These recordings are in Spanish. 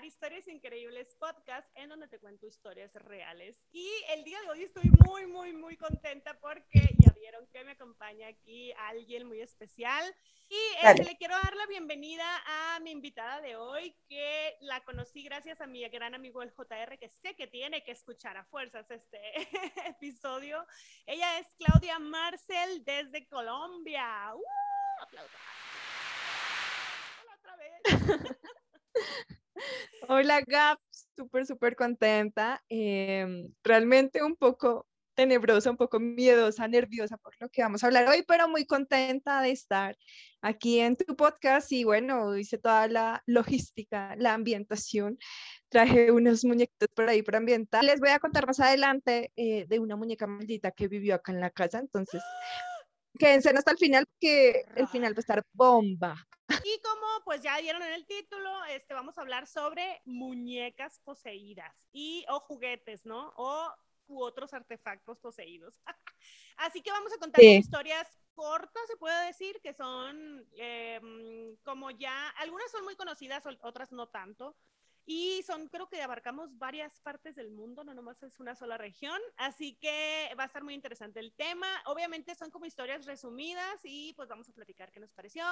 escuchar Historias Increíbles Podcast, en donde te cuento historias reales. Y el día de hoy estoy muy, muy, muy contenta porque ya vieron que me acompaña aquí alguien muy especial. Y este, le quiero dar la bienvenida a mi invitada de hoy, que la conocí gracias a mi gran amigo el JR, que sé que tiene que escuchar a fuerzas este episodio. Ella es Claudia Marcel desde Colombia. ¡Uh! Hola otra vez. Hola Gap, súper, súper contenta. Em, realmente un poco tenebrosa, un poco miedosa, nerviosa por lo que vamos a hablar hoy, pero muy contenta de estar aquí en tu podcast y bueno, hice toda la logística, la ambientación, traje unos muñequitos por ahí para ambientar. Les voy a contar más adelante eh, de una muñeca maldita que vivió acá en la casa, entonces quédense hasta el final que el final va a estar bomba. Y como pues ya dieron en el título, este, vamos a hablar sobre muñecas poseídas y o juguetes, ¿no? O u otros artefactos poseídos. Así que vamos a contar historias cortas, se puede decir, que son em, como ya, algunas son muy conocidas, otras no tanto. Y son, creo que abarcamos varias partes del mundo, no nomás es una sola región, así que va a estar muy interesante el tema. Obviamente son como historias resumidas y pues vamos a platicar qué nos pareció.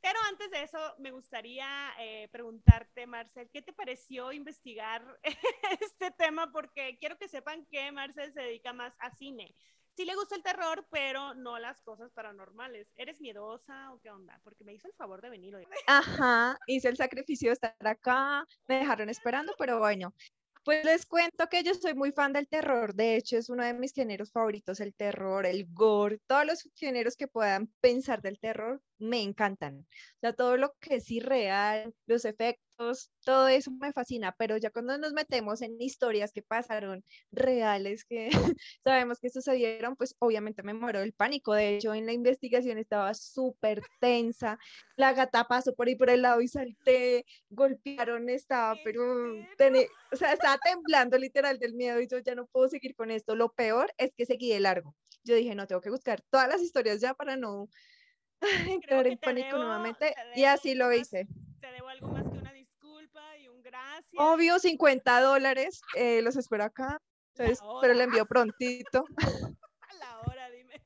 Pero antes de eso, me gustaría eh, preguntarte, Marcel, ¿qué te pareció investigar este tema? Porque quiero que sepan que Marcel se dedica más a cine sí le gusta el terror, pero no las cosas paranormales. ¿Eres miedosa o qué onda? Porque me hizo el favor de venir hoy. Ajá, hice el sacrificio de estar acá, me dejaron esperando, pero bueno. Pues les cuento que yo soy muy fan del terror, de hecho es uno de mis géneros favoritos, el terror, el gore, todos los géneros que puedan pensar del terror me encantan. O sea, todo lo que es irreal, los efectos, todo eso me fascina, pero ya cuando nos metemos en historias que pasaron reales, que sabemos que sucedieron, pues obviamente me muero del pánico. De hecho, en la investigación estaba súper tensa, la gata pasó por ahí por el lado y salté, golpearon, estaba, pero, o sea, estaba temblando literal del miedo y yo ya no puedo seguir con esto. Lo peor es que seguí de largo. Yo dije, no, tengo que buscar todas las historias ya para no entrar en pánico nuevamente y así lo hice. Te debo algo más que una disculpa y un gracias. Obvio, 50 dólares, eh, los espero acá, pero le envío prontito. A la hora, dime.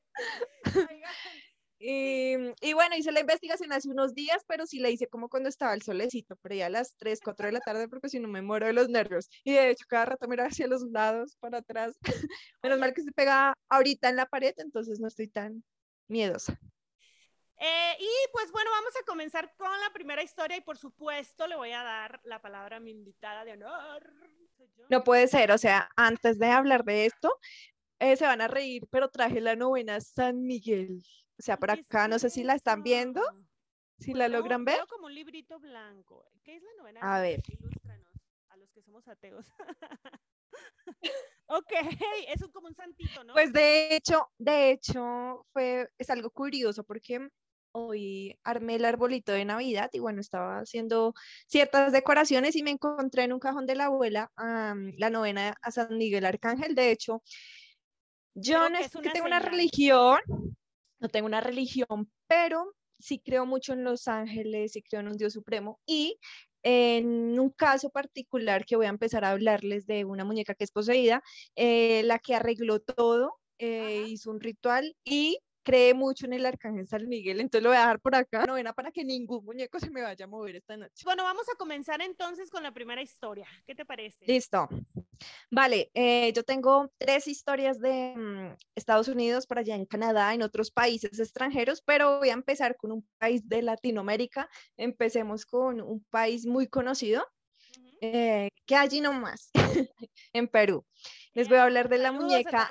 Y, y, bueno, hice la investigación hace unos días, pero sí la hice como cuando estaba el solecito, pero ya a las 3, 4 de la tarde, porque si no me muero de los nervios. Y de hecho, cada rato mira hacia los lados, para atrás. Menos mal que se pega ahorita en la pared, entonces no estoy tan miedosa. Eh, y pues bueno, vamos a comenzar con la primera historia y por supuesto le voy a dar la palabra a mi invitada de honor. No puede ser, o sea, antes de hablar de esto, eh, se van a reír, pero traje la novena San Miguel. O sea, por acá, no sé si la están viendo, si la logran ver. como un librito blanco. ¿Qué es la novena? A ver. Ilústranos, a los que somos ateos. Ok, es como un santito, ¿no? Pues de hecho, de hecho, fue, es algo curioso porque hoy armé el arbolito de Navidad y bueno, estaba haciendo ciertas decoraciones y me encontré en un cajón de la abuela la novena a San Miguel Arcángel. De hecho, yo no es que tengo una religión, no tengo una religión, pero sí creo mucho en los ángeles, sí creo en un Dios supremo. Y en un caso particular que voy a empezar a hablarles de una muñeca que es poseída, eh, la que arregló todo, eh, hizo un ritual y cree mucho en el arcángel San Miguel, entonces lo voy a dejar por acá, novena para que ningún muñeco se me vaya a mover esta noche. Bueno, vamos a comenzar entonces con la primera historia. ¿Qué te parece? Listo. Vale, eh, yo tengo tres historias de mm, Estados Unidos, para allá en Canadá, en otros países extranjeros, pero voy a empezar con un país de Latinoamérica. Empecemos con un país muy conocido, eh, que allí nomás, en Perú. Les voy a hablar de la muñeca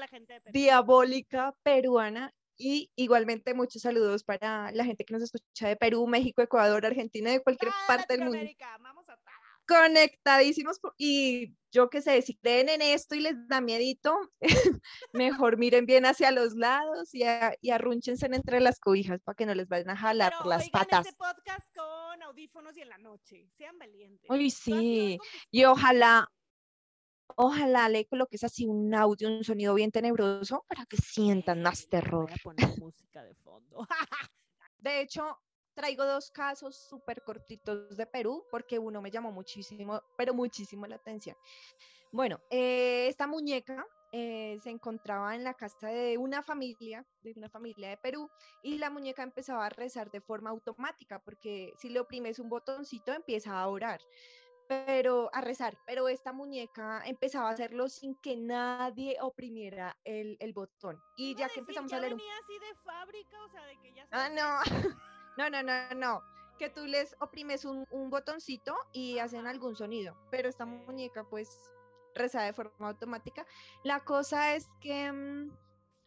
diabólica peruana y igualmente muchos saludos para la gente que nos escucha de Perú, México, Ecuador, Argentina, de cualquier parte del mundo. Conectadísimos y yo que sé, si creen en esto y les da miedito, mejor miren bien hacia los lados y, y arrúnchense entre las cobijas para que no les vayan a jalar las patas. Este podcast con audífonos y en la noche, sean valientes. Uy, sí, y ojalá Ojalá le coloques así un audio, un sonido bien tenebroso para que sientan más terror. Voy a poner música de fondo. de hecho, traigo dos casos súper cortitos de Perú porque uno me llamó muchísimo, pero muchísimo la atención. Bueno, eh, esta muñeca eh, se encontraba en la casa de una familia, de una familia de Perú, y la muñeca empezaba a rezar de forma automática, porque si le oprimes un botoncito empieza a orar, pero a rezar, pero esta muñeca empezaba a hacerlo sin que nadie oprimiera el, el botón. Y ya que empezamos a leer... venía así de fábrica, o sea, de que ya... Ah, no, no, no, no, no que tú les oprimes un, un botoncito y hacen algún sonido, pero esta muñeca pues reza de forma automática. La cosa es que mm,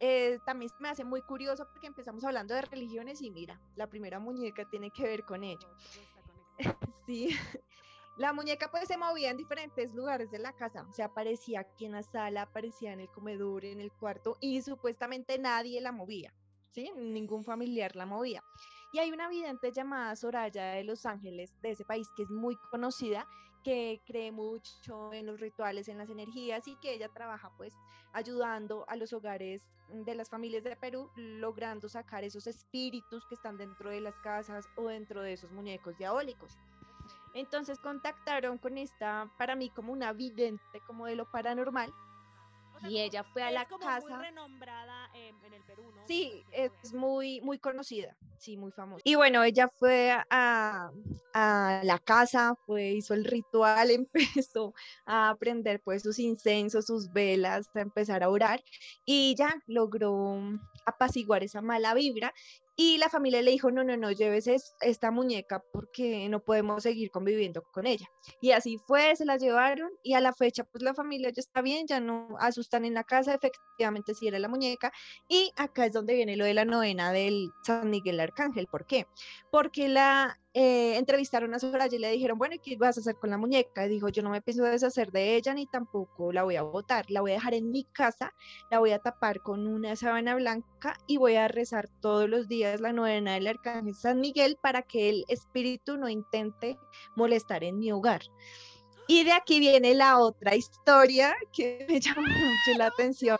eh, también me hace muy curioso porque empezamos hablando de religiones y mira, la primera muñeca tiene que ver con ello. sí, la muñeca pues se movía en diferentes lugares de la casa, o sea, aparecía aquí en la sala, aparecía en el comedor, en el cuarto y supuestamente nadie la movía, ¿sí? Ningún familiar la movía. Y hay una vidente llamada Soraya de Los Ángeles, de ese país, que es muy conocida que cree mucho en los rituales, en las energías y que ella trabaja pues ayudando a los hogares de las familias de Perú, logrando sacar esos espíritus que están dentro de las casas o dentro de esos muñecos diabólicos. Entonces contactaron con esta, para mí como una vidente, como de lo paranormal, y ella fue a la como casa. Muy renombrada en, el Perú, ¿no? Sí, es muy, muy conocida, sí, muy famosa. Y bueno, ella fue a, a la casa, fue, hizo el ritual, empezó a aprender pues sus incensos, sus velas, a empezar a orar y ya logró apaciguar esa mala vibra y la familia le dijo, no, no, no, lleves esta muñeca porque no podemos seguir conviviendo con ella. Y así fue, se la llevaron y a la fecha pues la familia ya está bien, ya no asustan en la casa, efectivamente sí era la muñeca. Y acá es donde viene lo de la novena del San Miguel Arcángel. ¿Por qué? Porque la eh, entrevistaron a Soraya y le dijeron, bueno, ¿qué vas a hacer con la muñeca? Y dijo, yo no me pienso deshacer de ella ni tampoco la voy a botar, la voy a dejar en mi casa, la voy a tapar con una sábana blanca y voy a rezar todos los días la novena del Arcángel San Miguel para que el espíritu no intente molestar en mi hogar. Y de aquí viene la otra historia que me llamó mucho la atención.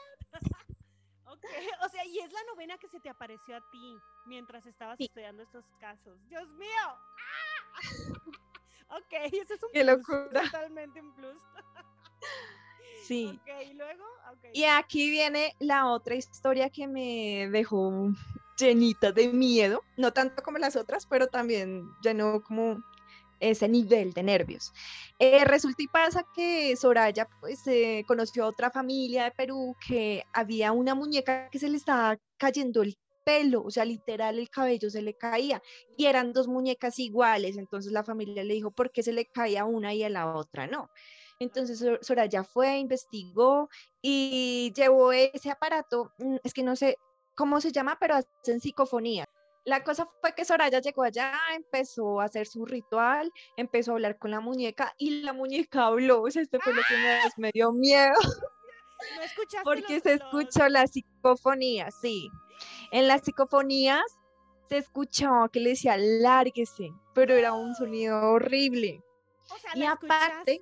o sea, y es la novena que se te apareció a ti mientras estabas estudiando estos casos. ¡Dios mío! ¡Ah! ok, ese es un Qué locura. totalmente un plus. sí. Ok, ¿y luego? Y aquí viene la otra historia que me dejó llenita de miedo, no tanto como las otras, pero también llenó como ese nivel de nervios. Eh, resulta y pasa que Soraya pues eh, conoció a otra familia de Perú que había una muñeca que se le estaba cayendo el pelo, o sea, literal el cabello se le caía y eran dos muñecas iguales, entonces la familia le dijo, ¿por qué se le caía una y a la otra no? Entonces Soraya fue, investigó y llevó ese aparato, mm, es que no sé cómo se llama, pero hacen psicofonía. La cosa fue que Soraya llegó allá, empezó a hacer su ritual, empezó a hablar con la muñeca y la muñeca habló. O sea, esto fue lo que me, dio miedo. ¿No escuchaste Porque se escuchó la psicofonía, sí. En las psicofonías se escuchaba que le decía lárguese, pero era un sonido horrible. O sea, y aparte,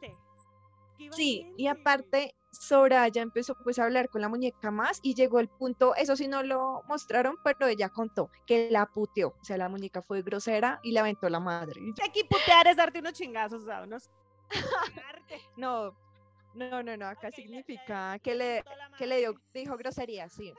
sí, y aparte Soraya empezó pues a hablar con la muñeca más y llegó el punto, eso sí no lo mostraron, pero ella contó que la puteó, o sea, la muñeca fue grosera y le aventó la madre. Aquí putear es darte unos chingazos, ¿sabes? unos... no, no, no, no, acá significa que le, que le dio, dijo grosería, sí.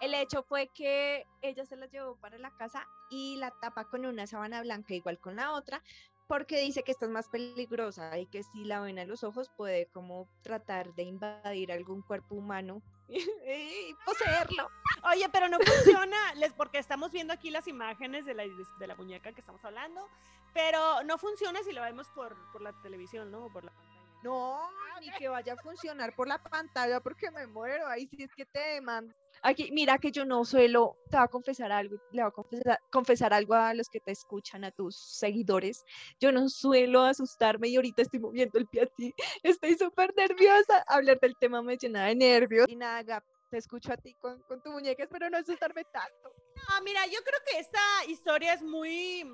El hecho fue que ella se la llevó para la casa y la tapa con una sábana blanca igual con la otra, porque dice que esta es más peligrosa y que si la ven a los ojos puede como tratar de invadir algún cuerpo humano y poseerlo. Oye, pero no funciona, les, porque estamos viendo aquí las imágenes de la, de la muñeca que estamos hablando, pero no funciona si lo vemos por, por la televisión, ¿no? O por la pantalla. No, ni que vaya a funcionar por la pantalla porque me muero. Ahí sí es que te demando. Aquí, mira que yo no suelo, te voy a confesar algo, le voy a confesar, algo a los que te escuchan, a tus seguidores. Yo no suelo asustarme y ahorita estoy moviendo el pie a ti. Estoy súper nerviosa. Hablar del tema me llena de nervios. Y nada, te escucho a ti con, con tu muñeca, espero no asustarme tanto. No, mira, yo creo que esta historia es muy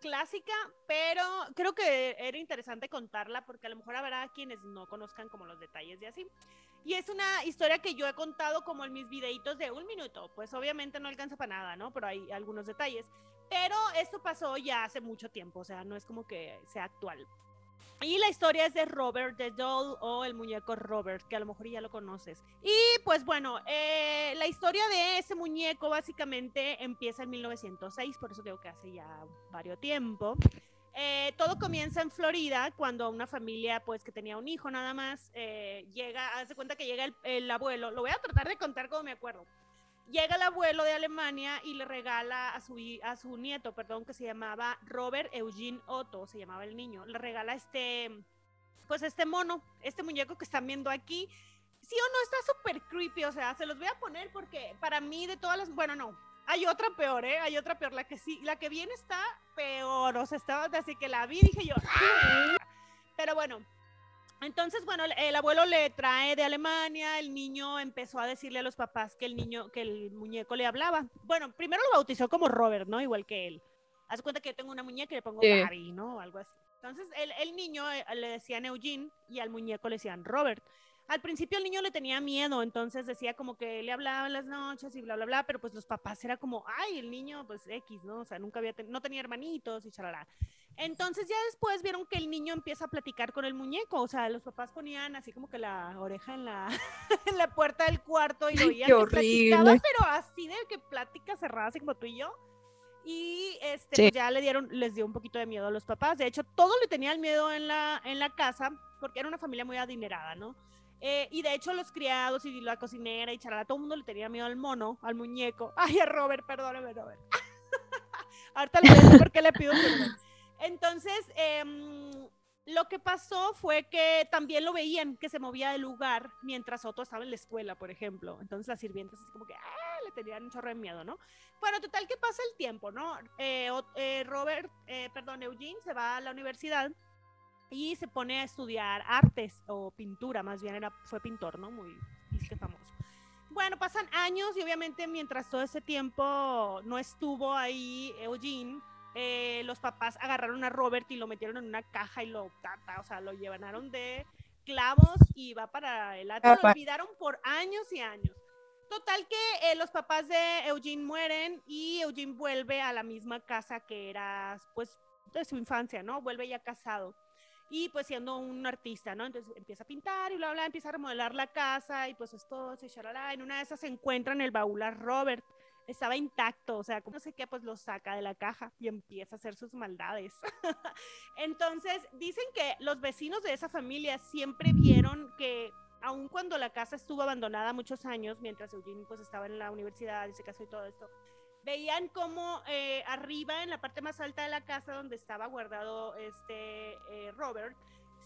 clásica, pero creo que era interesante contarla porque a lo mejor habrá quienes no conozcan como los detalles de así. Y es una historia que yo he contado como en mis videitos de un minuto. Pues obviamente no alcanza para nada, ¿no? Pero hay algunos detalles. Pero esto pasó ya hace mucho tiempo, o sea, no es como que sea actual. Y la historia es de Robert the Doll o el muñeco Robert, que a lo mejor ya lo conoces. Y pues bueno, eh, la historia de ese muñeco básicamente empieza en 1906, por eso digo que hace ya varios tiempo. Eh, todo comienza en Florida cuando una familia pues que tenía un hijo nada más eh, llega, hace cuenta que llega el, el abuelo, lo voy a tratar de contar como me acuerdo llega el abuelo de Alemania y le regala a su, a su nieto, perdón, que se llamaba Robert Eugene Otto, se llamaba el niño, le regala este, pues este mono, este muñeco que están viendo aquí. Sí o no, está súper creepy, o sea, se los voy a poner porque para mí de todas las, bueno, no, hay otra peor, ¿eh? Hay otra peor, la que sí, la que viene está peor, o sea, estaba, así que la vi, dije yo, ¡Ah! pero bueno, entonces, bueno, el, abuelo le trae de Alemania, el niño empezó a decirle a los papás que el niño, que el muñeco le hablaba. Bueno, primero lo bautizó como Robert, ¿no? Igual que él. Haz cuenta que yo tengo una muñeca y le pongo sí. ¿no? O algo así. Entonces, el, el niño eh, le decían Eugene y al muñeco le decían Robert. Al principio el niño le tenía miedo, entonces decía como que le hablaba en las noches y bla, bla, bla, pero pues los papás era como, ay, el niño, pues X, ¿no? O sea, nunca había, no tenía hermanitos y charalá. Entonces ya después vieron que el niño empieza a platicar con el muñeco, o sea, los papás ponían así como que la oreja en la, en la puerta del cuarto y lo oían que platicaba, pero así de que plática cerrada, así como tú y yo. Y este, pues ya le dieron, les dio un poquito de miedo a los papás. De hecho, todos le tenían miedo en la, en la casa, porque era una familia muy adinerada, ¿no? Eh, y de hecho, los criados y la cocinera y charala, todo el mundo le tenía miedo al mono, al muñeco. Ay, a Robert, perdóneme, Robert. Ahorita le voy a decir por qué le pido perdón. Entonces, em, lo que pasó fue que también lo veían que se movía de lugar mientras Otto estaba en la escuela, por ejemplo. Entonces las sirvientas así como que ah, le tenían un chorro de miedo, ¿no? Bueno, total que pasa el tiempo, ¿no? Eh, eh, Robert, eh, perdón, Eugene se va a la universidad y se pone a estudiar artes o pintura, más bien era, fue pintor, ¿no? Muy famoso. Bueno, pasan años y obviamente mientras todo ese tiempo no estuvo ahí Eugene, eh, los papás agarraron a Robert y lo metieron en una caja y lo, o sea, lo llevaron de clavos y va para el otro. Lo olvidaron por años y años. Total que eh, los papás de Eugene mueren y Eugene vuelve a la misma casa que era, pues, de su infancia, ¿no? Vuelve ya casado. Y pues siendo un artista, ¿no? Entonces empieza a pintar y bla, bla, empieza a remodelar la casa y pues esto, se charala. En una de esas se encuentra en el baúl a Robert estaba intacto, o sea, como no sé qué, pues lo saca de la caja y empieza a hacer sus maldades. Entonces, dicen que los vecinos de esa familia siempre vieron que aun cuando la casa estuvo abandonada muchos años, mientras Eugene pues estaba en la universidad y se casó y todo esto, veían como eh, arriba, en la parte más alta de la casa donde estaba guardado este eh, Robert,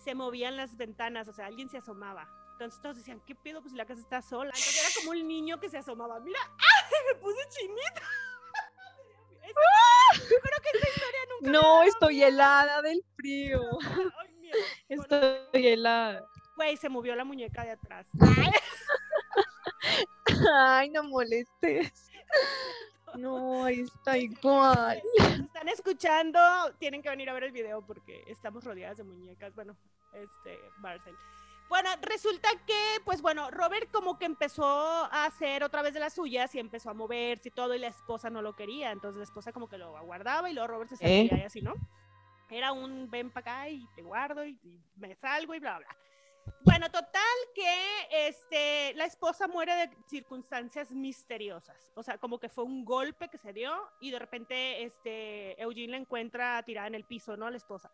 se movían las ventanas, o sea, alguien se asomaba. Entonces todos decían, ¿qué pedo? Pues la casa está sola. Entonces era como un niño que se asomaba. Mira, ¡ay! Me puse chinita. Yo creo que esta historia nunca. No, estoy helada del frío. Ay, estoy helada. Güey, se movió la muñeca de atrás. Ay, no molestes. No, está igual. Si están escuchando, tienen que venir a ver el video porque estamos rodeadas de muñecas. Bueno, este, Marcel. Bueno, resulta que, pues bueno, Robert como que empezó a hacer otra vez de las suyas y empezó a moverse y todo, y la esposa no lo quería. Entonces la esposa como que lo aguardaba y luego Robert se salía ¿Eh? y así, ¿no? Era un ven para acá y te guardo y, me salgo y bla, bla. Bueno, total que este, la esposa muere de circunstancias misteriosas. O sea, como que fue un golpe que se dio y de repente este, Eugene la encuentra tirada en el piso, ¿no? La esposa.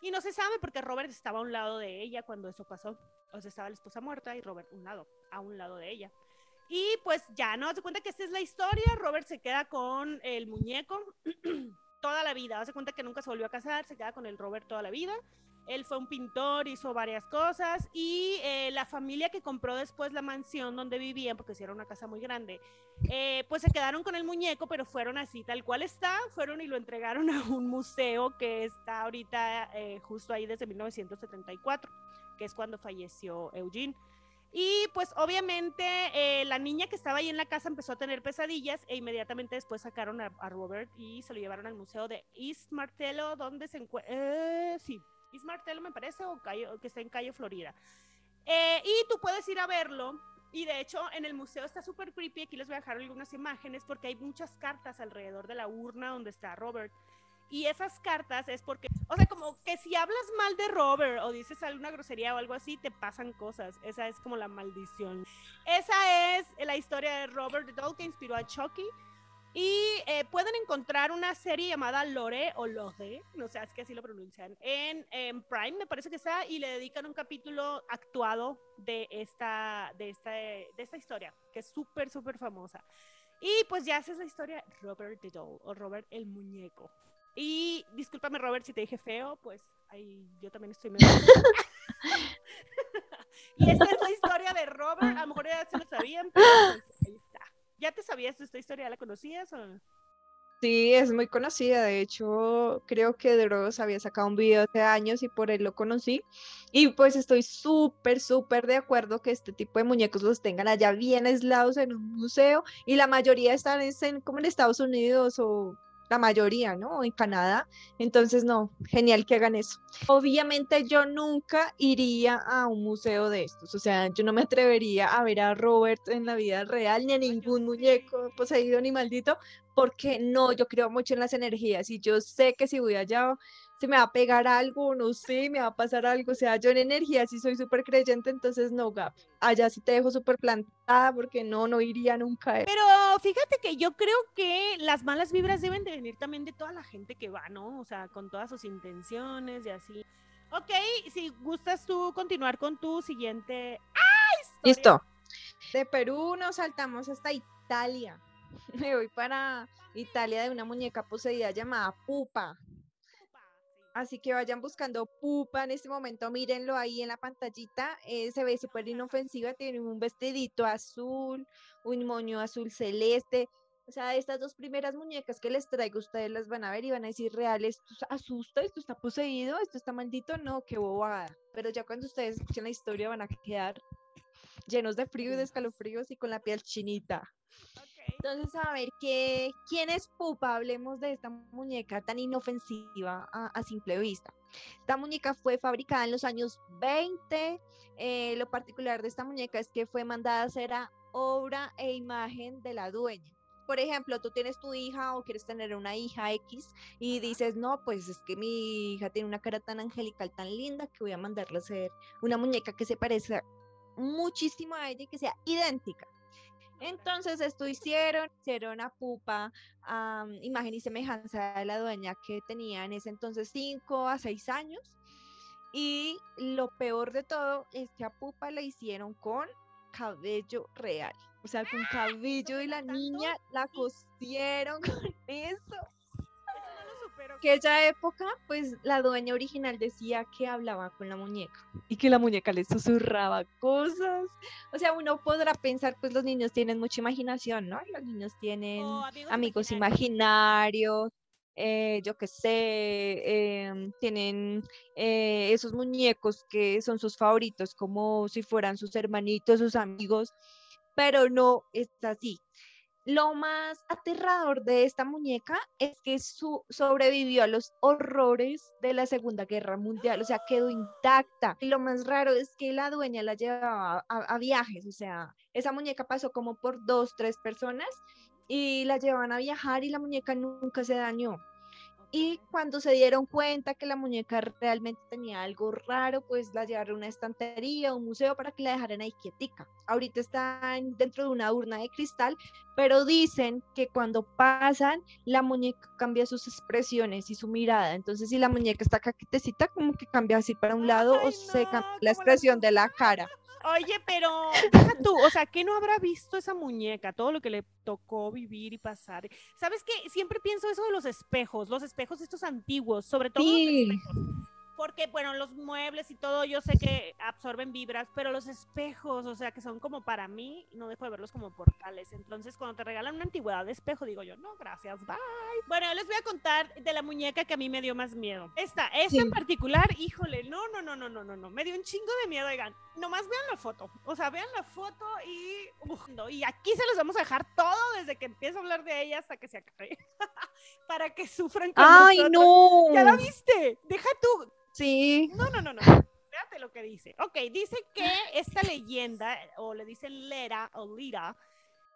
Y no se sabe porque Robert estaba a un lado de ella cuando eso pasó. O sea, estaba la esposa muerta y Robert un lado, a un lado de ella. Y pues ya, ¿no? Se cuenta que esta es la historia. Robert se queda con el muñeco toda la vida. Hace cuenta que nunca se volvió a casar, se queda con el Robert toda la vida. Él fue un pintor, hizo varias cosas y eh, la familia que compró después la mansión donde vivían, porque era una casa muy grande, eh, pues se quedaron con el muñeco, pero fueron así, tal cual está, fueron y lo entregaron a un museo que está ahorita eh, justo ahí desde 1974, que es cuando falleció Eugene. Y pues obviamente la niña que estaba ahí en la casa empezó a tener pesadillas e inmediatamente después sacaron a, Robert y se lo llevaron al museo de East Martello, donde se encuentra... sí, Martello, me parece, o que está en Calle Florida. Eh, y tú puedes ir a verlo Y de hecho, en el museo está súper creepy. Aquí les voy a dejar algunas imágenes porque hay muchas cartas alrededor de la urna donde está Robert. Y esas cartas es porque, o sea, como que si hablas mal de Robert o dices alguna grosería o algo así, te pasan cosas. Esa es como la maldición. Esa es la historia de Robert Doll que inspiró a Chucky. Y eh, pueden encontrar una serie llamada Lore o Lore, no sé, es que así lo pronuncian, en, en, Prime, me parece que está, y le dedican un capítulo actuado de esta, de esta, de esta historia, que es súper, súper famosa. Y pues ya esa es la historia Robert the Doll o Robert el Muñeco. Y discúlpame, Robert, si te dije feo, pues ahí yo también estoy medio. y esta es la historia de Robert. A lo mejor ya se lo sabían, pero pues. ¿Ya te sabías esta historia? ¿Ya la conocías? O? Sí, es muy conocida. De hecho, creo que Dross había sacado un video hace años y por él lo conocí. Y pues estoy súper, súper de acuerdo que este tipo de muñecos los tengan allá bien aislados en un museo. Y la mayoría están en, como en Estados Unidos o la mayoría, ¿no? En Canadá. Entonces, no, genial que hagan eso. Obviamente yo nunca iría a un museo de estos, o sea, yo no me atrevería a ver a Robert en la vida real, ni a ningún muñeco poseído ni maldito, porque no, yo creo mucho en las energías y yo sé que si voy allá se me va a pegar algo, no sé, me va a pasar algo, o sea, yo en energía sí soy súper creyente, entonces no, Gap, allá sí te dejo súper plantada porque no, no iría nunca. Pero fíjate que yo creo que las malas vibras deben de venir también de toda la gente que va, ¿no? O sea, con todas sus intenciones y así. Ok, si gustas tú continuar con tu siguiente... ¡Ah, Listo. De Perú nos saltamos hasta Italia. Me voy para Italia de una muñeca poseída llamada Pupa. Así que vayan buscando Pupa en este momento, mírenlo ahí en la pantallita, eh, se ve súper inofensiva, tiene un vestidito azul, un moño azul celeste, o sea, estas dos primeras muñecas que les traigo, ustedes las van a ver y van a decir, real, esto asusta, esto está poseído, esto está maldito, no, qué bobada. Pero ya cuando ustedes escuchen la historia van a quedar llenos de frío y de escalofríos y con la piel chinita. Entonces, a ver, ¿qué, ¿quién es Pupa? Hablemos de esta muñeca tan inofensiva a, simple vista. Esta muñeca fue fabricada en los años 20. Eh, lo particular de esta muñeca es que fue mandada a hacer a obra e imagen de la dueña. Por ejemplo, tú tienes tu hija o quieres tener una hija X y dices, no, pues es que mi hija tiene una cara tan angelical, tan linda, que voy a mandarle a hacer una muñeca que se parezca muchísimo a ella y que sea idéntica. Entonces esto hicieron, hicieron a Pupa, imagen y semejanza de la dueña que tenía en ese entonces 5 a 6 años. Y lo peor de todo es que a Pupa la hicieron con cabello real. O sea, con cabello y la niña la cosieron con eso que aquella época, pues la dueña original decía que hablaba con la muñeca y que la muñeca le susurraba cosas. O sea, uno podrá pensar, pues los niños tienen mucha imaginación, ¿no? Los niños tienen oh, amigos, imaginarios, eh, yo qué sé, em, tienen eh, esos muñecos que son sus favoritos, como si fueran sus hermanitos, sus amigos, pero no es así. Lo más aterrador de esta muñeca es que su, sobrevivió a los horrores de la Segunda Guerra Mundial, o sea, quedó intacta. Y lo más raro es que la dueña la llevaba a, a viajes, o sea, esa muñeca pasó como por dos, tres personas y la llevaban a viajar y la muñeca nunca se dañó. Y cuando se dieron cuenta que la muñeca realmente tenía algo raro, pues la llevaron a una estantería, un museo para que la dejaran ahí quietica. Ahorita está dentro de una urna de cristal, pero dicen que cuando pasan, la muñeca cambia sus expresiones y su mirada. Entonces, si la muñeca está caquetecita, como que cambia así para un lado o se cambia la expresión de la cara. Oye, pero tú, o sea, ¿qué no habrá visto esa muñeca? Todo lo que le tocó vivir y pasar. ¿Sabes qué? Siempre pienso eso de los espejos, los espejos estos antiguos, sobre todo los espejos porque, bueno, los muebles y todo, yo sé que absorben vibras, pero los espejos, o sea, que son como para mí, no dejo de verlos como portales. Entonces, cuando te regalan una antigüedad de espejo, digo yo, no, gracias, bye. Bueno, les voy a contar de la muñeca que a mí me dio más miedo. Esta, esta en particular, híjole, no, no, no, no, no, no, no, me dio un chingo de miedo, oigan. Nomás vean la foto, o sea, vean la foto y, y aquí se los vamos a dejar todo desde que empiezo a hablar de ella hasta que se acabe. para que sufran con ¡Ay, no! ¿Ya la viste? Deja tú Sí. No, no, no, no. Fíjate lo que dice. Ok, dice que esta leyenda, o le dicen Lera o Lira,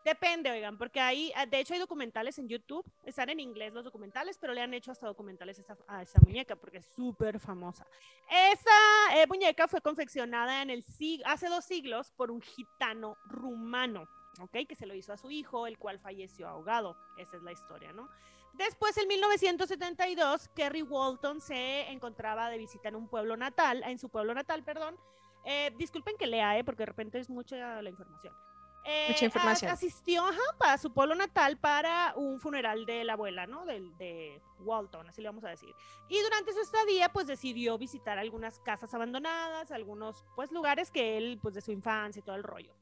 Depende, oigan, porque hay, ah, de hecho hay documentales en YouTube, están en inglés los documentales, pero le han hecho hasta documentales a esa muñeca porque es súper famosa. Esa eh, muñeca fue confeccionada en el hace dos siglos por un gitano rumano, ¿ok? Que se lo hizo a su hijo, el cual falleció ahogado. Esa es la historia, ¿no? Después, en 1972, Kerry Walton se encontraba de visita en un pueblo natal, en su pueblo natal, perdón. Eh, disculpen que lea, ¿eh? porque de repente es mucha la información. Mucha eh, información. asistió a su pueblo natal para un funeral de la abuela, ¿no? De, de, Walton, así le vamos a decir. Y durante su estadía, pues decidió visitar algunas casas abandonadas, algunos, pues, lugares que él, pues, de su infancia y todo el rollo.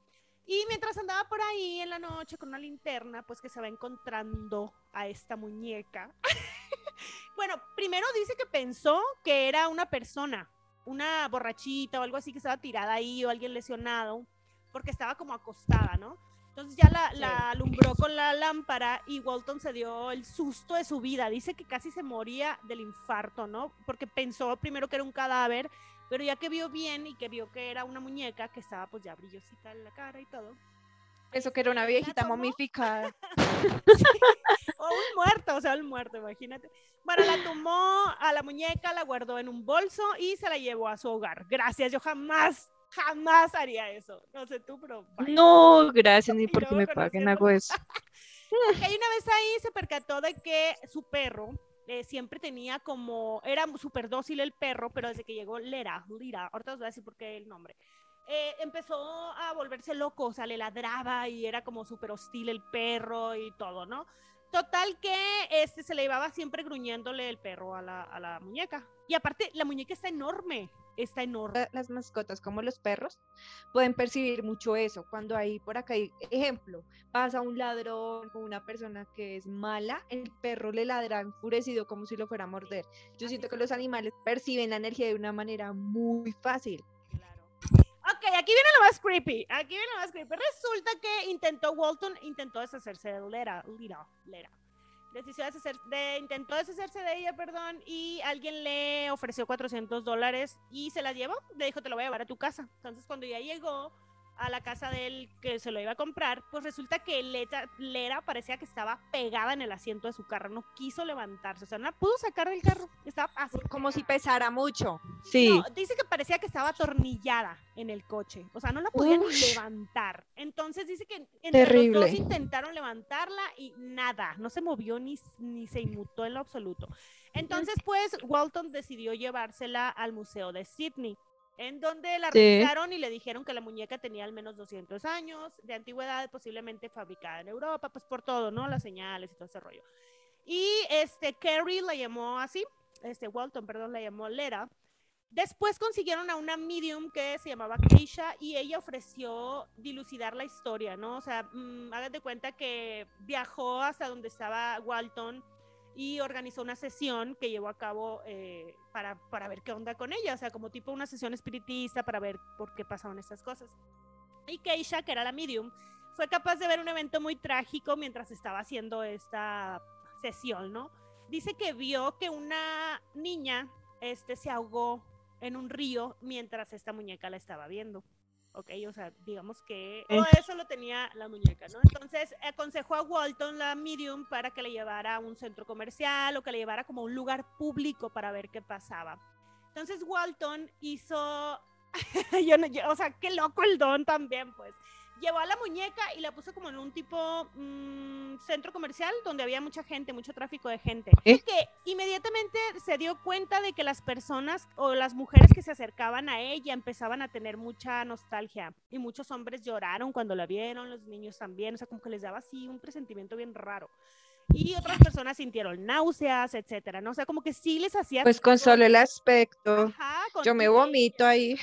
Y mientras andaba por ahí en la noche con una linterna, pues que se va encontrando a esta muñeca. bueno, primero dice que pensó que era una persona, una borrachita o algo así que estaba tirada ahí o alguien lesionado porque estaba como acostada, ¿no? Entonces ya la, alumbró con la lámpara y Walton se dio el susto de su vida. Dice que casi se moría del infarto, ¿no? Porque pensó primero que era un cadáver, pero ya que vio bien y que vio que era una muñeca que estaba pues ya brillosita en la cara y todo. Eso que era una viejita momificada. O un muerto, o sea, un muerto, imagínate. Bueno, la tomó a la muñeca, la guardó en un bolso y se la llevó a su hogar. Gracias, yo jamás Jamás haría eso. No sé tú, pero. No, gracias, ni porque me paguen hago eso. Porque una vez ahí se percató de que su perro eh, siempre tenía como. Era súper dócil el perro, pero desde que llegó Lera, Lira, ahorita os voy a decir por qué el nombre. Eh, empezó a volverse loco, o sea, le ladraba y era como súper hostil el perro y todo, ¿no? Total que este se le llevaba siempre gruñéndole el perro a la, a la muñeca. Y aparte, la muñeca está enorme está enorme. Las mascotas, como los perros, pueden percibir mucho eso. Cuando hay por acá, ejemplo, pasa un ladrón o una persona que es mala, el perro le ladra enfurecido como si lo fuera a morder. Yo siento que los animales perciben la energía de una manera muy fácil. Claro. Ok, aquí viene lo más creepy. Aquí viene lo más creepy. Resulta que intentó Walton, intentó deshacerse de Lera. Lera, Lera decidió de, intentó deshacerse de ella, perdón, y alguien le ofreció 400 dólares y se la llevó, le dijo, te lo voy a llevar a tu casa. Entonces, cuando ya llegó, a la casa de él que se lo iba a comprar, pues resulta que Lera, parecía que estaba pegada en el asiento de su carro, no quiso levantarse, o sea, no la pudo sacar del carro, estaba así. Como si pesara mucho. Sí. dice que parecía que estaba atornillada en el coche, o sea, no la podían levantar. Entonces dice que entre los dos intentaron levantarla y nada, no se movió ni, ni se inmutó en lo absoluto. Entonces, pues, Walton decidió llevársela al Museo de Sydney en donde la revisaron y le dijeron que la muñeca tenía al menos 200 años de antigüedad, posiblemente fabricada en Europa, pues por todo, ¿no? Las señales y todo ese rollo. Y este, Carrie la llamó así, este, Walton, perdón, la llamó Lera. Después consiguieron a una medium que se llamaba Keisha y ella ofreció dilucidar la historia, ¿no? O sea, mmm, de cuenta que viajó hasta donde estaba Walton y organizó una sesión que llevó a cabo eh, para, para, ver qué onda con ella, o sea, como tipo una sesión espiritista para ver por qué pasaban estas cosas. Y Keisha, que era la medium, fue capaz de ver un evento muy trágico mientras estaba haciendo esta sesión, ¿no? Dice que vio que una niña este, se ahogó en un río mientras esta muñeca la estaba viendo. ¿Ok? O sea, digamos que todo eso lo tenía la muñeca, ¿no? Entonces aconsejó a Walton, la medium, para que le llevara a un centro comercial o que le llevara como a un lugar público para ver qué pasaba. Entonces Walton hizo, yo no, o sea, qué loco el don también, pues llevó a la muñeca y la puso como en un tipo mm, centro comercial donde había mucha gente, mucho tráfico de gente. Y que inmediatamente se dio cuenta de que las personas o las mujeres que se acercaban a ella empezaban a tener mucha nostalgia y muchos hombres lloraron cuando la vieron, los niños también, o sea, como que les daba así un presentimiento bien raro. Y otras personas sintieron náuseas, etcétera, ¿no? O sea, como que sí les hacía. Pues con solo el aspecto. Yo me vomito ahí.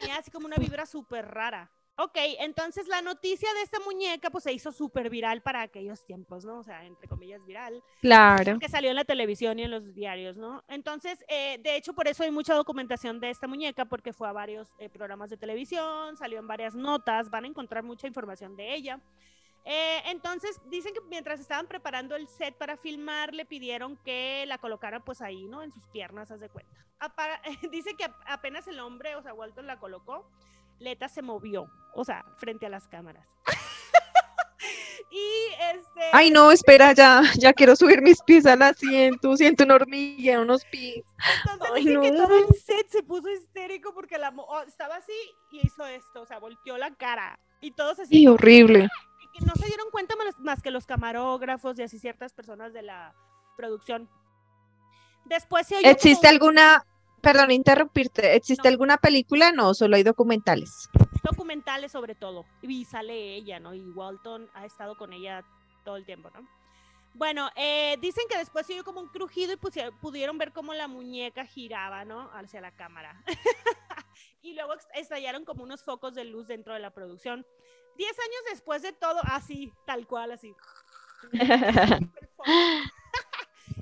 Tenía así como una vibra súper rara. Ok, entonces la noticia de esta muñeca pues se hizo súper viral para aquellos tiempos, ¿no? O sea, entre comillas viral. Claro. Que salió en la televisión y en los diarios, ¿no? Entonces, eh, de hecho, por eso hay mucha documentación de esta muñeca, porque fue a varios eh, programas de televisión, salió en varias notas, van a encontrar mucha información de ella. Eh, entonces, dicen que mientras estaban preparando el set para filmar, le pidieron que la colocara pues ahí, ¿no? En sus piernas, haz de cuenta. dice que apenas el hombre, o sea, Walton la colocó, Leta se movió, o sea, frente a las cámaras. y este... Ay, no, espera, ya, ya quiero subir mis pies al asiento, siento una hormiga, unos pies. Entonces Ay, dice que todo el set se puso histérico porque la oh, estaba así y hizo esto, o sea, volteó la cara y todos así. Y horrible no se dieron cuenta más, que los camarógrafos y así ciertas personas de la producción. Después se ¿Existe alguna, perdón, interrumpirte, ¿existe alguna película? No, solo hay documentales. Documentales sobre todo. Y sale ella, ¿no? Y Walton ha estado con ella todo el tiempo, ¿no? Bueno, eh, dicen que después se oyó como un crujido y pudieron ver cómo la muñeca giraba, ¿no? Hacia la cámara. y luego estallaron como unos focos de luz dentro de la producción. Diez años después de todo, así, tal cual, así.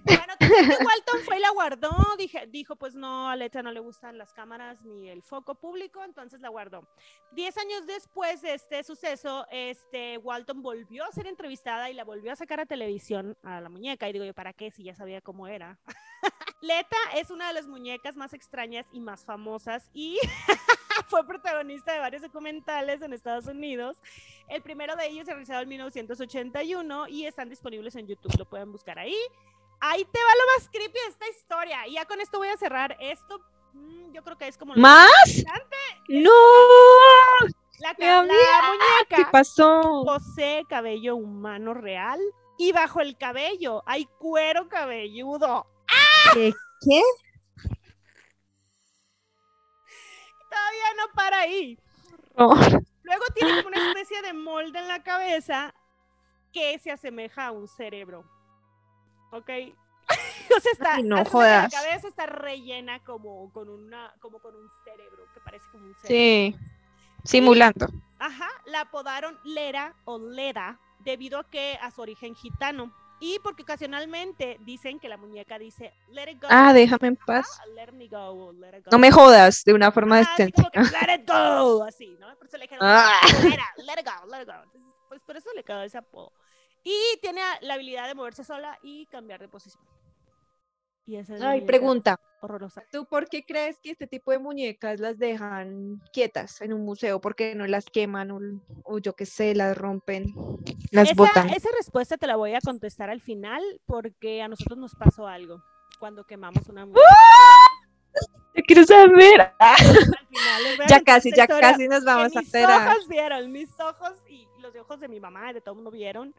bueno, Walton fue y la guardó, dije, dijo, pues no, a Leta no le gustan las cámaras ni el foco público, entonces la guardó. Diez años después de este suceso, este, Walton volvió a ser entrevistada y la volvió a sacar a televisión a la muñeca, y digo yo, ¿para qué? Si ya sabía cómo era. Leta es una de las muñecas más extrañas y más famosas y fue protagonista de varios documentales en Estados Unidos. El primero de ellos se realizado en 1981 y están disponibles en YouTube, lo pueden buscar ahí. Ahí te va lo más creepy de esta historia. Y ya con esto voy a cerrar esto. Mm, yo creo que es como... ¿Más? ¡No! La, la muñeca. ¿Qué pasó? Posee cabello humano real y bajo el cabello hay cuero cabelludo. ¿Qué? ¿Qué? Todavía no para ahí. Luego tiene como una especie de molde en la cabeza que se asemeja a un cerebro. ¿Ok? o sea, está, no jodas. la cabeza está rellena como con, una, como con un cerebro, que parece como un cerebro. Sí, simulando. ajá, la apodaron Lera o Leda debido a que a su origen gitano. Y porque ocasionalmente dicen que la muñeca dice, let it go. Ah, déjame en paz. let me go, let it go. No me jodas de una forma distinta. let it go, así, ¿no? Por eso le dijeron, ah. let, it go, let it go. Pues por eso le quedó ese apodo. Y tiene la habilidad de moverse sola y cambiar de posición. Y esa es Ay, pregunta. Horrorosa. ¿Tú por qué crees que este tipo de muñecas las dejan quietas en un museo? ¿Por qué no las queman o, yo qué sé, las rompen, las botan? Esa respuesta te la voy a contestar al final porque a nosotros nos pasó algo cuando quemamos una muñeca. Yo quiero saber. ya casi, ya casi nos vamos a enterar. Mis ojos vieron, mis ojos y los ojos de mi mamá, de todo el mundo vieron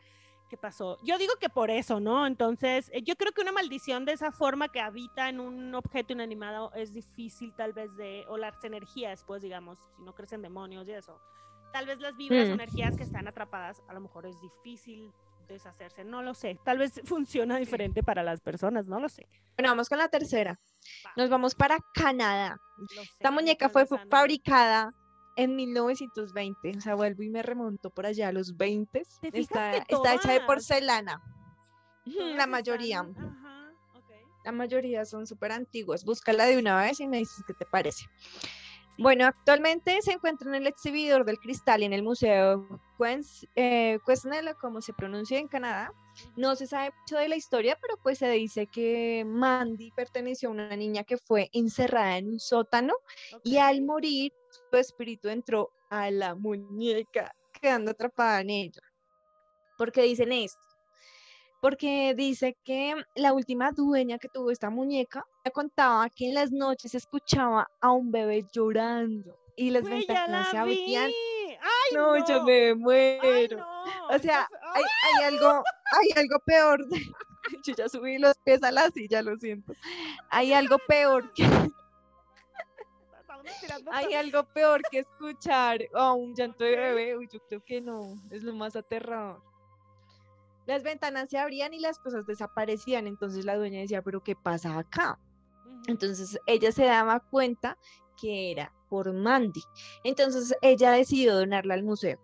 qué pasó. Yo digo que por eso, ¿no? Entonces, eh, yo creo que una maldición de esa forma que habita en un objeto inanimado es difícil tal vez de, o las energías, pues digamos, si no crecen demonios y eso. Tal vez las vibras o mm. energías que están atrapadas, a lo mejor es difícil deshacerse, no lo sé. Tal vez funciona diferente para las personas, no lo sé. Bueno, vamos con la tercera. Nos vamos para Canadá. Esta muñeca fue fabricada en 1920, o sea, vuelvo y me remonto por allá a los 20. Está, está hecha de porcelana. La mayoría. La mayoría son súper antiguas. Búscala de una vez y me dices qué te parece. Bueno, actualmente se encuentra en el exhibidor del cristal y en el Museo eh, como se pronuncia en Canadá. No se sabe mucho de la historia, pero pues se dice que Mandy perteneció a una niña que fue encerrada en un sótano y al morir su espíritu entró a la muñeca, quedando atrapada en ella. ¿Por qué dicen esto? Porque dice que la última dueña que tuvo esta muñeca me contaba que en las noches escuchaba a un bebé llorando y las ventanas se abrían. no, yo me muero. o sea, hay, hay, algo, hay algo peor. Yo ya subí los pies a la silla, lo siento. Hay algo peor que, hay algo peor que escuchar a un llanto de bebé. Uy, yo creo que no, es lo más aterrador. Las ventanas se abrían y las cosas desaparecían. Entonces la dueña decía, pero ¿qué pasa acá? Entonces ella se daba cuenta que era por Mandy. Entonces ella decidió donarla al museo.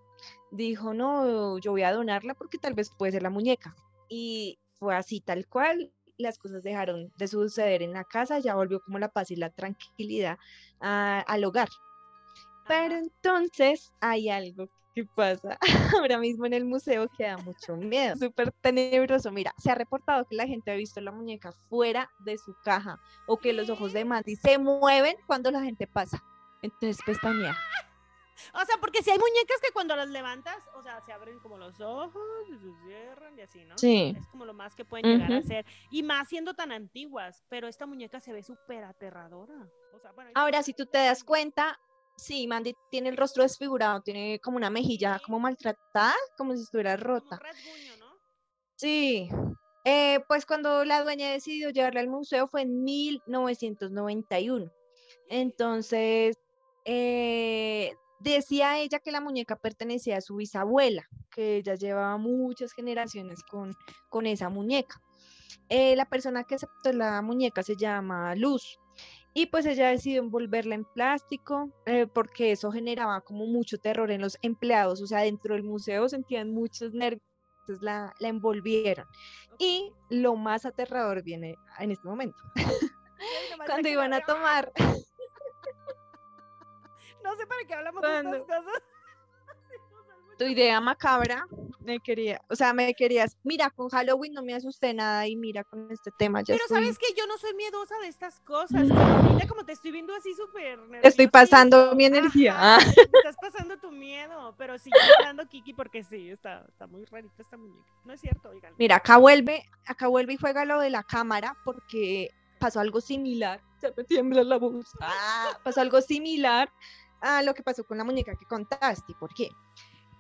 Dijo, no, yo voy a donarla porque tal vez puede ser la muñeca. Y fue así tal cual las cosas dejaron de suceder en la casa, ya volvió como la paz y la tranquilidad al hogar. Pero entonces hay algo ¿Qué pasa? Ahora mismo en el museo queda mucho miedo, súper tenebroso. Mira, se ha reportado que la gente ha visto la muñeca fuera de su caja o que los ojos de Mandy se mueven cuando la gente pasa. Entonces pestañea. O sea, porque si hay muñecas que cuando las levantas, o sea, se abren como los ojos y se cierran y así, ¿no? Sí. Es como lo más que pueden llegar a ser. Y más siendo tan antiguas, pero esta muñeca se ve súper aterradora. O sea, bueno, Ahora, si tú te das cuenta, sí, Mandy tiene el rostro desfigurado, tiene como una mejilla como maltratada, como si estuviera como rota. un rasguño, ¿no? Sí. Eh, pues cuando la dueña decidió llevarla al museo fue en 1991. Entonces, eh, decía ella que la muñeca pertenecía a su bisabuela, que ella llevaba muchas generaciones con, con esa muñeca. Eh, la persona que aceptó la muñeca se llama Luz. Y pues ella decidió envolverla en plástico eh, porque eso generaba como mucho terror en los empleados, o sea, dentro del museo sentían muchos nervios, entonces la, la envolvieron. Y lo más aterrador viene en este momento, cuando iban a tomar No sé para qué hablamos de estas cosas. Tu idea macabra, me quería, o sea, me querías, mira, con Halloween no me asusté nada y mira con este tema ya Pero estoy, sabes que yo no soy miedosa de estas cosas. pero ahorita como te estoy viendo así súper estoy pasando mi energía. Ajá, estás pasando tu miedo, pero sigue hablando Kiki porque sí, está, está muy rarita esta muñeca. No es cierto, oigan. Mira, acá vuelve, acá vuelve y juega lo de la cámara porque pasó algo similar. Se me tiembla la voz. Ah, pasó algo similar a lo que pasó con la muñeca que contaste. ¿Por qué?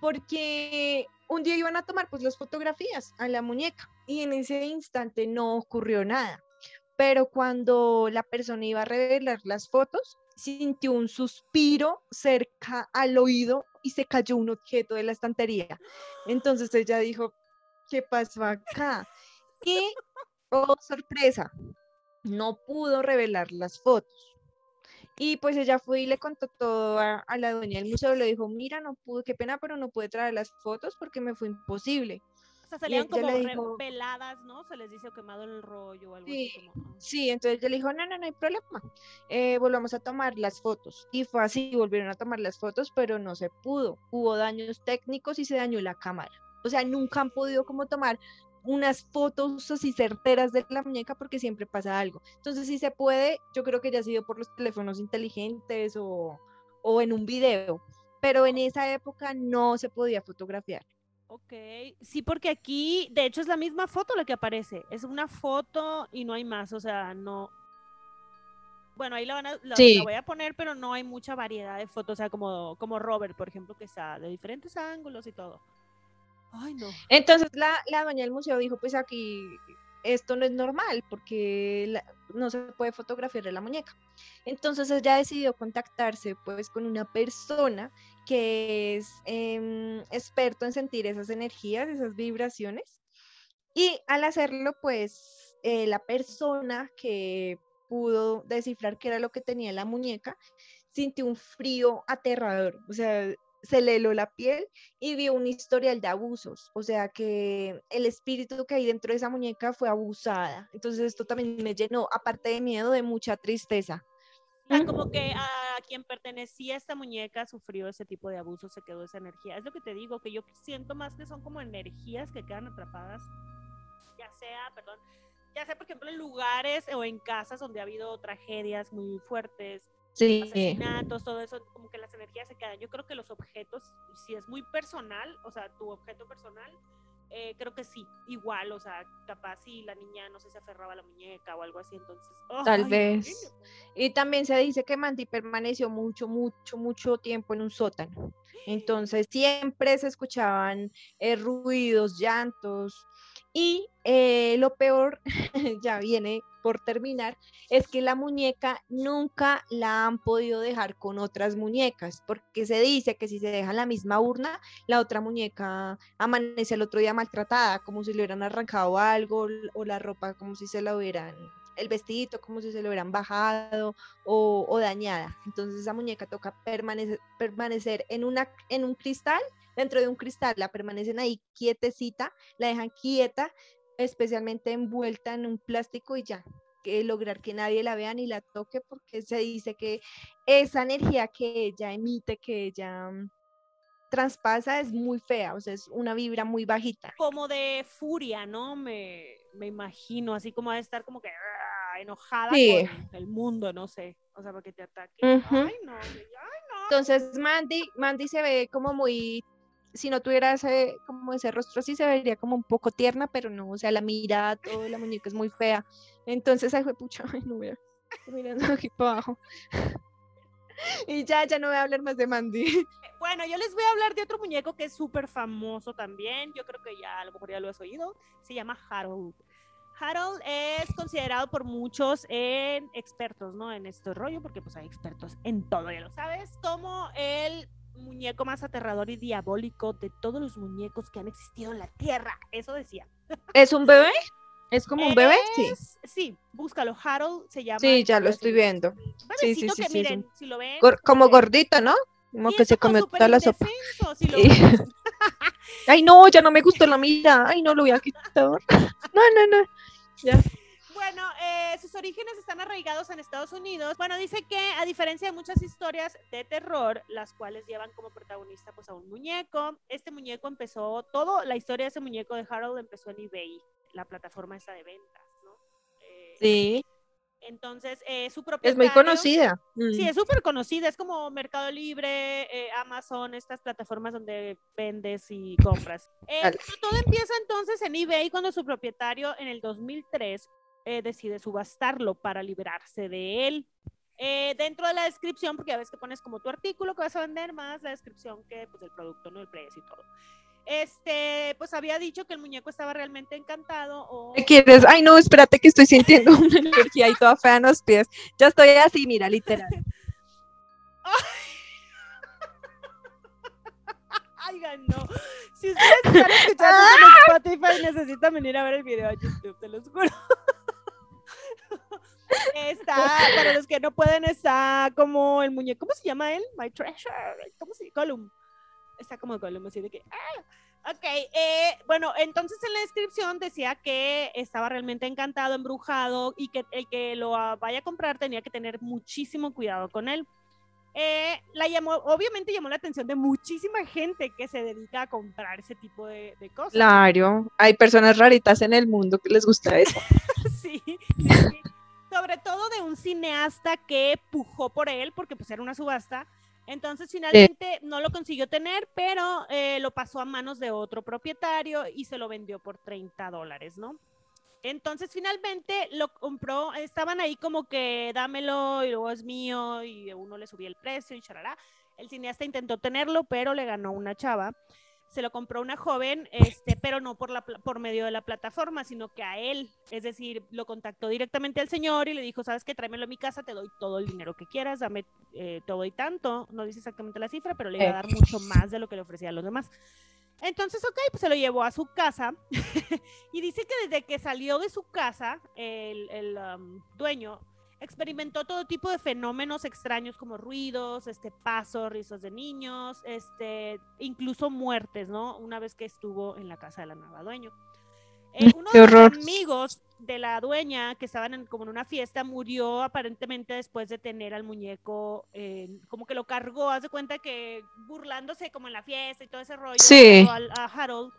Porque un día iban a tomar pues las fotografías a la muñeca y en ese instante no ocurrió nada. Pero cuando la persona iba a revelar las fotos, sintió un suspiro cerca al oído y se cayó un objeto de la estantería. Entonces ella dijo, ¿qué pasó acá? Y, oh sorpresa, no pudo revelar las fotos. Y pues ella fue y le contó todo a, a la dueña del museo, le dijo, mira, no pude, qué pena, pero no pude traer las fotos porque me fue imposible. O sea, salían como dijo- peladas, ¿no? Se les dice o quemado el rollo o algo Sí, así como. Sí, entonces ella le dijo, no, no, no hay problema, eh, volvamos a tomar las fotos. Y fue así, volvieron a tomar las fotos, pero no se pudo. Hubo daños técnicos y se dañó la cámara. O sea, nunca han podido como tomar unas fotos así certeras de la muñeca porque siempre pasa algo. Entonces, si se puede, yo creo que ya ha sido por los teléfonos inteligentes o, o en un video, pero en esa época no se podía fotografiar. Ok, sí, porque aquí, de hecho, es la misma foto la que aparece. Es una foto y no hay más, o sea, no. Bueno, ahí la, van a, la, Sí. la voy a poner, pero no hay mucha variedad de fotos, o sea, como, como Robert, por ejemplo, que está de diferentes ángulos y todo. Entonces la, la dueña del museo dijo, pues aquí esto no es normal porque no se puede fotografiar la muñeca. Entonces ella decidió contactarse pues con una persona que es em, experto en sentir esas energías, esas vibraciones. Y al hacerlo pues eh, la persona que pudo descifrar qué era lo que tenía la muñeca sintió un frío aterrador, o sea, se le heló la piel y vio un historial de abusos, o sea que el espíritu que hay dentro de esa muñeca fue abusada. Entonces esto también me llenó, aparte de miedo, de mucha tristeza. Como que a quien pertenecía esta muñeca sufrió ese tipo de abuso, se quedó esa energía. Es lo que te digo, que yo siento más que son como energías que quedan atrapadas, ya sea, perdón, ya sea, por ejemplo, en lugares o en casas donde ha habido tragedias muy fuertes, Sí, asesinatos, todo eso, como que las energías se quedan. Yo creo que los objetos, si es muy personal, o sea, tu objeto personal, eh, creo que sí, igual, o sea, capaz si la niña, no sé, se aferraba a la muñeca o algo así, entonces... Tal ¡ay, vez. Y también se dice que Mandy permaneció mucho, mucho, mucho tiempo en un sótano. Entonces siempre se escuchaban eh, ruidos, llantos. Y eh, lo peor, ya viene por terminar, es que la muñeca nunca la han podido dejar con otras muñecas, porque se dice que si se deja la misma urna, la otra muñeca amanece el otro día maltratada, como si le hubieran arrancado algo, o la ropa como si se la hubieran, el vestidito como si se lo hubieran bajado o, dañada. Entonces esa muñeca toca permanecer, permanecer en un cristal, dentro de un cristal, la permanecen ahí quietecita, la dejan quieta, especialmente envuelta en un plástico y ya, que lograr que nadie la vea ni la toque porque se dice que esa energía que ella emite, que ella mm, traspasa es muy fea, o sea, es una vibra muy bajita. Como de furia, ¿no? Me, me imagino, así como de estar como que ah, enojada Sí. con el mundo, no sé, o sea, para que te ataque. Ujú. Ay, no, ay, no. Entonces Mandy, Mandy se ve como muy, si no tuviera ese, como ese rostro así, se vería como un poco tierna, pero no, o sea, la mirada, todo, la muñeca es muy fea. Entonces, ay, pucha, ay, no estoy mirando aquí para abajo. Y ya, ya no voy a hablar más de Mandy. Bueno, yo les voy a hablar de otro muñeco que es súper famoso también. Yo creo que ya a lo mejor ya lo has oído. Se llama Harold. Harold es considerado por muchos expertos, ¿no? En este rollo, porque pues hay expertos en todo, ya lo sabes, como el muñeco más aterrador y diabólico de todos los muñecos que han existido en la Tierra. Eso decía. ¿Es un bebé? ¿Es como un bebé? Sí. Sí, búscalo. Harold se llama. Sí, ya lo estoy viendo. Sí, sí, sí, que miren, si lo ven. Como gordito, ¿no? Como que se comió toda la sopa. Ay, no, ya no me gustó la mirada. Ay, no, lo voy a quitar. No, no, no. Ya. Bueno, eh, sus orígenes están arraigados en Estados Unidos. Bueno, dice que a diferencia de muchas historias de terror, las cuales llevan como protagonista pues a un muñeco, este muñeco empezó, todo la historia de ese muñeco de Harold empezó en eBay, la plataforma esta de ventas, ¿no? Eh, Sí, Entonces, eh, su es propietario... muy conocida. Sí, Mm. es súper conocida, es como Mercado Libre, eh, Amazon, estas plataformas donde vendes y compras. Eh, todo empieza entonces en eBay cuando su propietario en el 2003 eh, decide subastarlo para librarse de él. Eh, dentro de la descripción, porque a veces que pones como tu artículo que vas a vender, más la descripción que pues el producto, no el precio y todo. Este, pues había dicho que el muñeco estaba realmente encantado o ¿Qué quieres? Ay, no, espérate que estoy sintiendo una energía ahí toda fea en los pies. Ya estoy así, mira, literal. Oigan, no. Si ustedes están escuchando en Spotify, necesitan venir a ver el video a YouTube, te los juro. Está, para los que no pueden, está como el muñeco, ¿cómo se llama él? My Treasure, ¿cómo se llama? Gollum. Está como Gollum, así de que, ah. Ok, eh, bueno, entonces en la descripción decía que estaba realmente encantado, embrujado y que el que lo vaya a comprar tenía que tener muchísimo cuidado con él. Eh, la llamó, obviamente llamó la atención de muchísima gente que se dedica a comprar ese tipo de, de cosas. Claro, hay personas raritas en el mundo que les gusta eso. Sí, sí, sí. Sobre todo de un cineasta que pujó por él, porque pues era una subasta. Entonces finalmente no lo consiguió tener, pero eh, lo pasó a manos de otro propietario y se lo vendió por 30 dólares, ¿no? Entonces finalmente lo compró, estaban ahí como que dámelo y luego es mío y uno le subía el precio y charará. El cineasta intentó tenerlo, pero le ganó una chava. Se lo compró una joven, este, pero no por, la, por medio de la plataforma, sino que a él. Es decir, lo contactó directamente al señor y le dijo, sabes qué, tráemelo a mi casa, te doy todo el dinero que quieras, dame eh, todo y tanto. No dice exactamente la cifra, pero le iba a dar mucho más de lo que le ofrecía a los demás. Entonces, ok, pues se lo llevó a su casa y dice que desde que salió de su casa, el, el, um, dueño experimentó todo tipo de fenómenos extraños como ruidos, este pasos, rizos de niños, este, incluso muertes, ¿no? Una vez que estuvo en la casa de la nueva dueño. Eh, Mm, uno de los amigos de la dueña que estaban en, como en una fiesta murió aparentemente después de tener al muñeco, eh, como que lo cargó, haz de cuenta que burlándose como en la fiesta y todo ese rollo, Sí. al- a Harold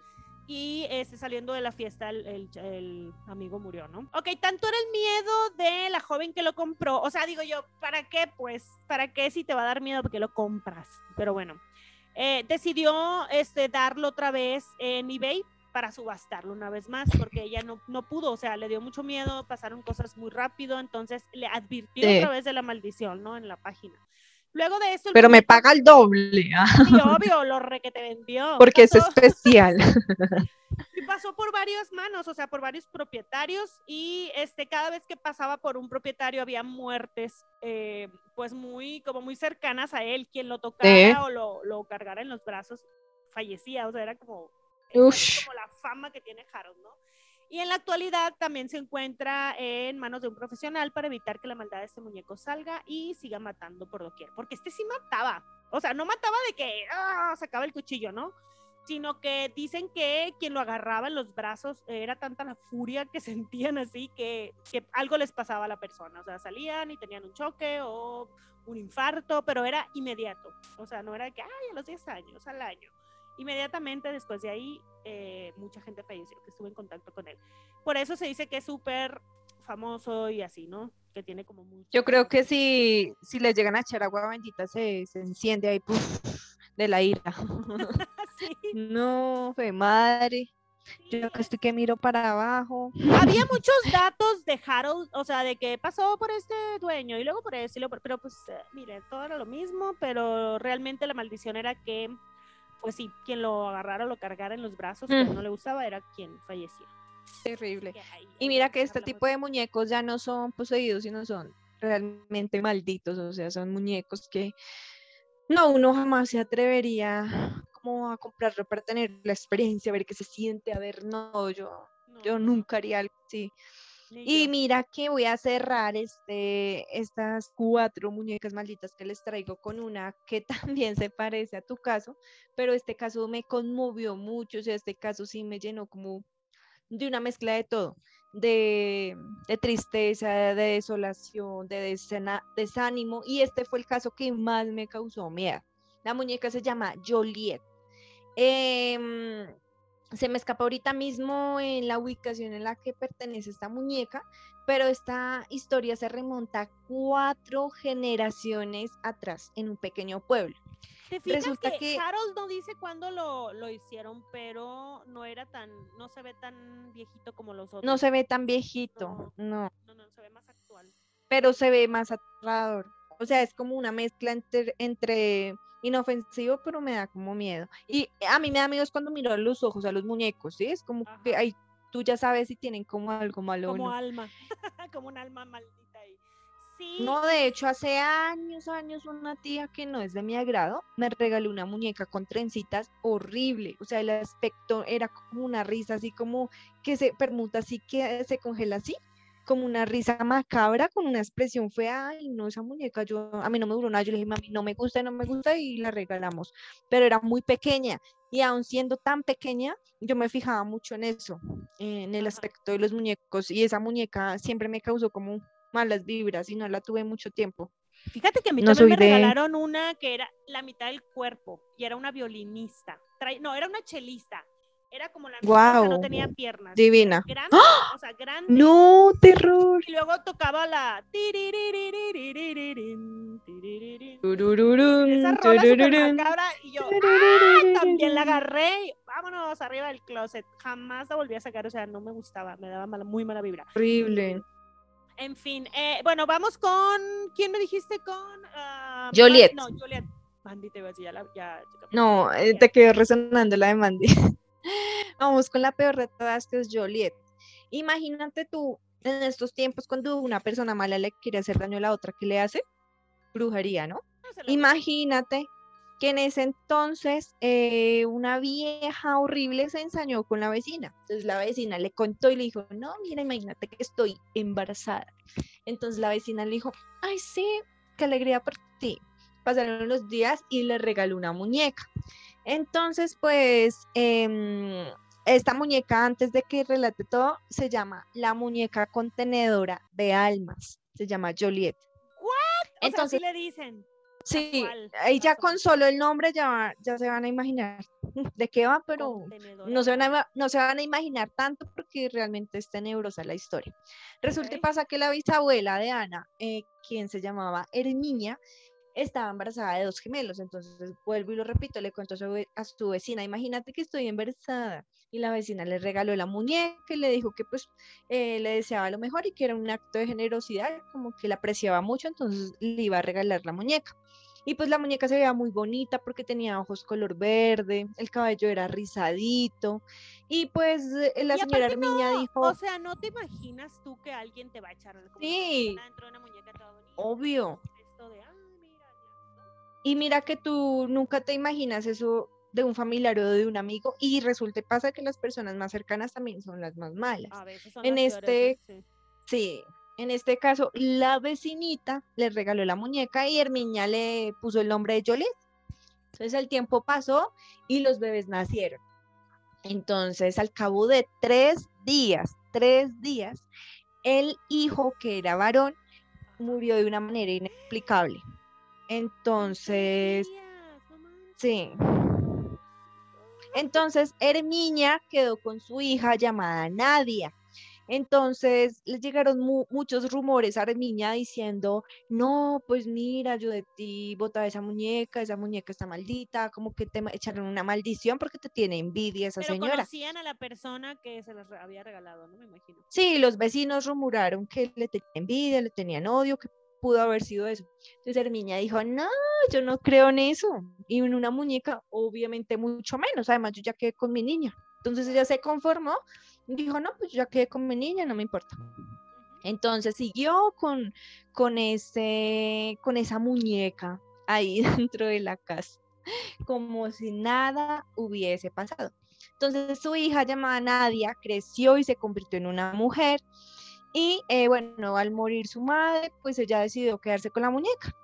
y este, saliendo de la fiesta el, el- el amigo murió, ¿no? Ok, tanto era el miedo de la joven que lo compró, o sea, digo yo, ¿para qué? Pues, ¿para qué si te va a dar miedo porque lo compras? Pero bueno, eh, decidió este, darlo otra vez en eBay para subastarlo una vez más, porque ella no, no pudo, o sea, le dio mucho miedo, pasaron cosas muy rápido, entonces le advirtió Sí. otra vez de la maldición, ¿no? En la página. Luego de esto... el Pero me paga el doble, ah, obvio, lo re que te vendió. porque es Pasó- especial. y pasó por varias manos, o sea, por varios propietarios y este cada vez que pasaba por un propietario había muertes, eh, pues muy como muy cercanas a él, quien lo tocara Sí. o lo, lo cargara en los brazos fallecía, o sea, era como, es como la fama que tiene Harold, ¿no? Y en la actualidad también se encuentra en manos de un profesional para evitar que la maldad de este muñeco salga y siga matando por doquier, porque este sí mataba, o sea, no mataba de que ah, sacaba el cuchillo, ¿no? sino que dicen que quien lo agarraba en los brazos era tanta la furia que sentían así que, que algo les pasaba a la persona, o sea, salían y tenían un choque o un infarto, pero era inmediato, o sea, no era que, ay, a los 10 años, al año. Inmediatamente después de ahí, eh, mucha gente falleció que estuvo en contacto con él. Por eso se dice que es súper famoso y así, ¿no? Que tiene como mucho... Yo creo que si, si le llegan a echar agua bendita se, se enciende ahí de la ira. No, fue madre. Yo acá estoy que miro para abajo. Había muchos datos de Harold, o sea, de que pasó por este dueño y luego por este, pero pues, eh, mire, todo era lo mismo, pero realmente la maldición era que, pues sí, quien lo agarrara o lo cargara en los brazos, que mm. no le gustaba, era quien fallecía. Terrible. Y mira que este tipo de muñecos ya no son poseídos, sino son realmente malditos, o sea, son muñecos que no, uno jamás se atrevería como a comprarlo para tener la experiencia, a ver qué se siente, a ver, no, yo, yo nunca haría algo así. Y mira que voy a cerrar este, estas cuatro muñecas malditas que les traigo con una que también se parece a tu caso, pero este caso me conmovió mucho, o sea, este caso sí me llenó como de una mezcla de todo, de, tristeza, de desolación, de desánimo, y este fue el caso que más me causó miedo. La muñeca se llama Joliet. Em, se me escapa ahorita mismo en la ubicación en la que pertenece esta muñeca, pero esta historia se remonta cuatro generaciones atrás en un pequeño pueblo. ¿Te fijas Resulta que, Harold no dice cuándo lo, lo, hicieron, pero no era tan, no se ve tan viejito como los otros. No se ve tan viejito, no. No, no, se ve más actual. Pero se ve más aterrador. O sea, es como una mezcla entre, entre inofensivo, pero me da como miedo. Y a mí me da miedo cuando miro los ojos a los muñecos, ¿sí? Es como que ahí tú ya sabes si tienen como algo malo. Como alma, como un alma maldita ahí. Sí. No, de hecho, hace años, años, una tía que no es de mi agrado me regaló una muñeca con trencitas horrible. O sea, el aspecto era como una risa así como que se permuta así, que se congela así como una risa macabra, con una expresión fea, ay, no, esa muñeca, yo, a mí no me duró nada, yo le dije, mami, no me gusta, no me gusta, y la regalamos, pero era muy pequeña, y aún siendo tan pequeña, yo me fijaba mucho en eso, en el aspecto de los muñecos, y esa muñeca siempre me causó como malas vibras, y no la tuve mucho tiempo. Fíjate que a mí también me regalaron una que era la mitad del cuerpo, y era una violinista, no, era una chelista, era como la wow. no tenía piernas. Divina. Grande, ¡Ah! o sea, grande. No, terror. Y luego tocaba la esa rola cabra y yo también la agarré y vámonos arriba del closet. Jamás la volví a sacar, o sea, no me gustaba, me daba muy mala vibra. Horrible. En fin, eh, bueno, vamos con ¿quién me dijiste con? Uh, Joliet. No, Joliet. Mandy te iba a decir, ya, la, ya, No, eh, te quedó resonando la de Mandy. Vamos con la peor de todas, que es Joliet. Imagínate tú en estos tiempos cuando una persona mala le quiere hacer daño a la otra, ¿qué le hace? Brujería, ¿no? Imagínate que en ese entonces eh, una vieja horrible se ensañó con la vecina. Entonces la vecina le contó y le dijo, no, mira, imagínate que estoy embarazada. Entonces la vecina le dijo, ay, sí, qué alegría por ti. Pasaron los días y le regaló una muñeca. Entonces, pues, em, esta muñeca, antes de que relate todo, se llama la muñeca contenedora de almas. Se llama Joliet. ¿What? Entonces le dicen. Sí, ahí ya con solo el nombre ya, ya se van a imaginar de qué va, pero no se, van a, no se van a imaginar tanto porque realmente es tenebrosa la historia. Resulta y pasa que la bisabuela de Ana, eh, quien se llamaba Herminia, estaba embarazada de dos gemelos. Entonces vuelvo y lo repito, le cuento a su vecina, imagínate que estoy embarazada. Y la vecina le regaló la muñeca y le dijo que pues eh, le deseaba lo mejor y que era un acto de generosidad, como que la apreciaba mucho, entonces le iba a regalar la muñeca. Y pues la muñeca se veía muy bonita porque tenía ojos color verde, el cabello era rizadito. Y pues eh, la señora Armiña dijo. O sea, ¿no te imaginas tú que alguien te va a echar como sí, dentro de una muñeca toda bonita? Obvio. Esto de, y mira que tú nunca te imaginas eso de un familiar o de un amigo y resulta y pasa que las personas más cercanas también son las más malas. A veces en este, sí. en este caso, la vecinita le regaló la muñeca y Herminia le puso el nombre de Joliet. Entonces el tiempo pasó y los bebés nacieron. Entonces al cabo de tres días, tres días, el hijo que era varón murió de una manera inexplicable. Entonces, sí. Entonces, Herminia quedó con su hija llamada Nadia. Entonces les llegaron muchos rumores a Herminia diciendo, no, pues mira, yo de ti botaba esa muñeca, esa muñeca está maldita, como que te echaron una maldición porque te tiene envidia esa Pero señora. conocían a la persona que se las había regalado, ¿no? Me imagino. Sí, los vecinos rumoraron que le tenían envidia, le tenían odio, que pudo haber sido eso. Entonces Herminia dijo, no, yo no creo en eso. Y en una muñeca, obviamente mucho menos. Además, yo ya quedé con mi niña. Entonces ella se conformó, dijo, no, pues ya quedé con mi niña, no me importa. Entonces siguió con, con, ese, con esa muñeca ahí dentro de la casa, como si nada hubiese pasado. Entonces su hija llamada Nadia creció y se convirtió en una mujer y eh, bueno, al morir su madre, pues ella decidió quedarse con la muñeca.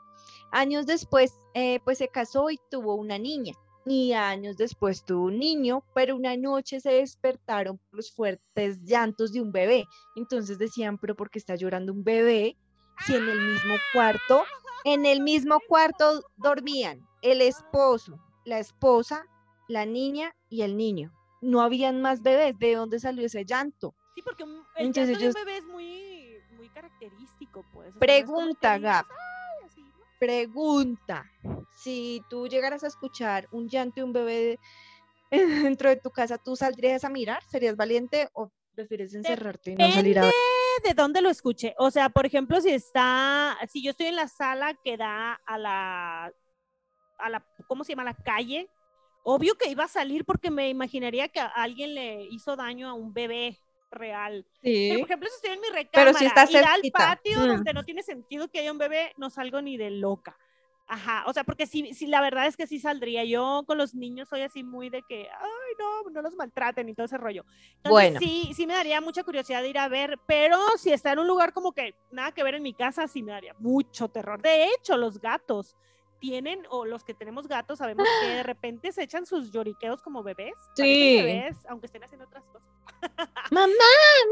Años después, eh, pues se casó y tuvo una niña. Y años después tuvo un niño, pero una noche se despertaron los fuertes llantos de un bebé. Entonces decían, pero ¿por qué está llorando un bebé? Si en el mismo cuarto, en el mismo cuarto dormían el esposo, la esposa, la niña y el niño. No habían más bebés. ¿De dónde salió ese llanto? Sí, porque el llanto de un bebé es muy, muy característico, pues. pregunta, Gab. Pregunta. Si tú llegaras a escuchar un llanto de un bebé dentro de tu casa, ¿tú saldrías a mirar? ¿Serías valiente o prefieres encerrarte y no salir a ver? de dónde lo escuché. O sea, por ejemplo, si está, si yo estoy en la sala que da a la, a la, ¿cómo se llama? La calle. Obvio que iba a salir porque me imaginaría que alguien le hizo daño a un bebé real. Sí. Pero, por ejemplo, si estoy en mi recámara, Pero si estás ir al patio mm. donde no tiene sentido que haya un bebé, no salgo ni de loca. Ajá, o sea, porque sí, sí, la verdad es que sí saldría. Yo con los niños soy así muy de que, ay, no, no los maltraten y todo ese rollo. Entonces, bueno. sí, sí me daría mucha curiosidad de ir a ver, pero si está en un lugar como que nada que ver en mi casa, sí me daría mucho terror. De hecho, los gatos, tienen, o los que tenemos gatos, sabemos que de repente se echan sus lloriqueos como bebés. Sí. Bebés, aunque estén haciendo otras cosas. Mamá,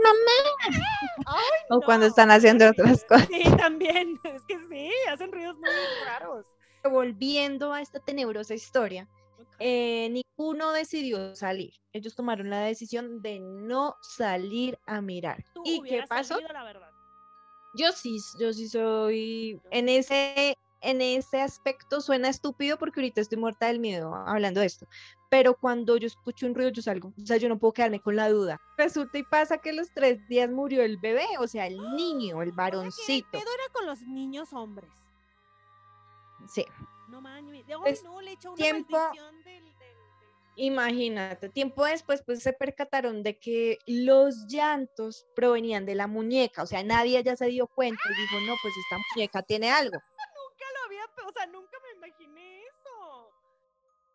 mamá. o cuando están haciendo otras cosas. Sí, también. Es que sí, hacen ruidos muy raros. Volviendo a esta tenebrosa historia, eh, ninguno decidió salir. Ellos tomaron la decisión de no salir a mirar. ¿Y qué pasó? la verdad. Yo sí, yo sí soy en ese en ese aspecto suena estúpido porque ahorita estoy muerta del miedo hablando de esto, pero cuando yo escucho un ruido yo salgo, o sea, yo no puedo quedarme con la duda. Resulta y pasa que los tres días murió el bebé, o sea, el niño, el varoncito. ¿Qué era con los niños hombres? Sí. No mames, no, le echó una tiempo, del, Imagínate, tiempo después pues se percataron de que los llantos provenían de la muñeca, o sea, nadie ya se dio cuenta y dijo, no, pues esta muñeca tiene algo o sea, nunca me imaginé eso.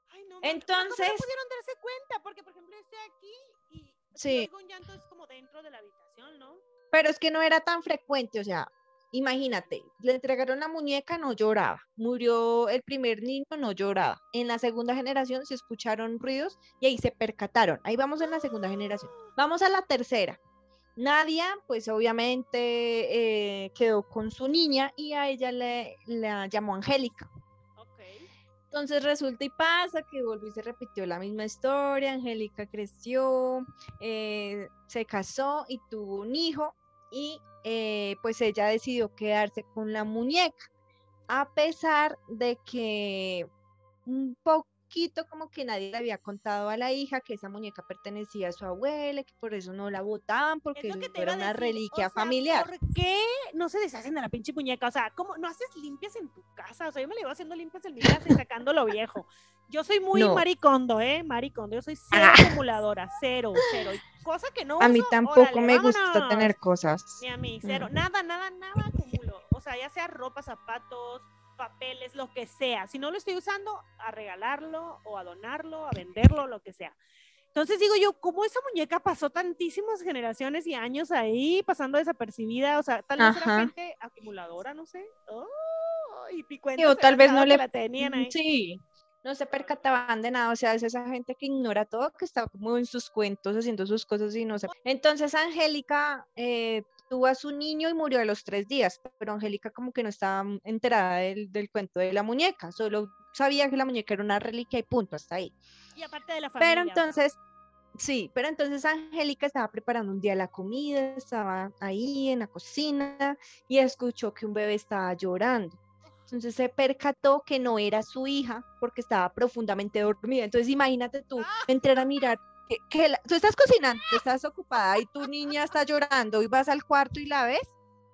Ay, no, Entonces. No pudieron darse cuenta, porque por ejemplo estoy aquí y sí. un llanto es como dentro de la habitación, ¿no? Pero es que no era tan frecuente, o sea, imagínate, le entregaron la muñeca, no lloraba. Murió el primer niño, no lloraba. En la segunda generación se escucharon ruidos y ahí se percataron. Ahí vamos en la segunda generación. Vamos a la tercera. Nadia, pues obviamente eh, quedó con su niña y a ella le la llamó Angélica. Entonces resulta y pasa que volvió y se repitió la misma historia. Angélica creció, eh, se casó y tuvo un hijo y eh, pues ella decidió quedarse con la muñeca, a pesar de que un poco como que nadie le había contado a la hija que esa muñeca pertenecía a su abuela, que por eso no la botaban, porque era una reliquia familiar. ¿Por qué no se deshacen de la pinche muñeca? O sea, ¿cómo no haces limpias en tu casa? O sea, yo me la iba haciendo limpias en mi casa y sacando lo viejo. Yo soy muy maricondo, ¿eh? Maricondo. Yo soy cero ah. acumuladora, cero, cero. Cosa que no. A mí tampoco me gusta tener cosas. Ni a mí, cero. Nada, nada, nada acumulo. O sea, ya sea ropa, zapatos, papeles, lo que sea. Si no lo estoy usando, a regalarlo o a donarlo, a venderlo, lo que sea. Entonces digo yo, ¿cómo esa muñeca pasó tantísimas generaciones y años ahí pasando desapercibida? O sea, tal vez era gente acumuladora, no sé. Oh, y o tal vez no le la tenían ahí. Sí, no se percataban de nada, o sea, es esa gente que ignora todo, que está como en sus cuentos haciendo sus cosas y no sé. Entonces Angélica eh, tuvo a su niño y murió a los tres días, pero Angélica como que no estaba enterada del, del, cuento de la muñeca, solo sabía que la muñeca era una reliquia y punto, hasta ahí. Y aparte de la familia. Pero entonces, sí, pero entonces Angélica estaba preparando un día la comida, estaba ahí en la cocina y escuchó que un bebé estaba llorando. Entonces se percató que no era su hija porque estaba profundamente dormida. Entonces imagínate tú entrar a mirar que, tú estás cocinando, estás ocupada y tu niña está llorando y vas al cuarto y la ves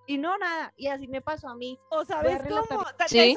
y no nada. Y así me pasó a mí. O sabes cómo, ¿Sí?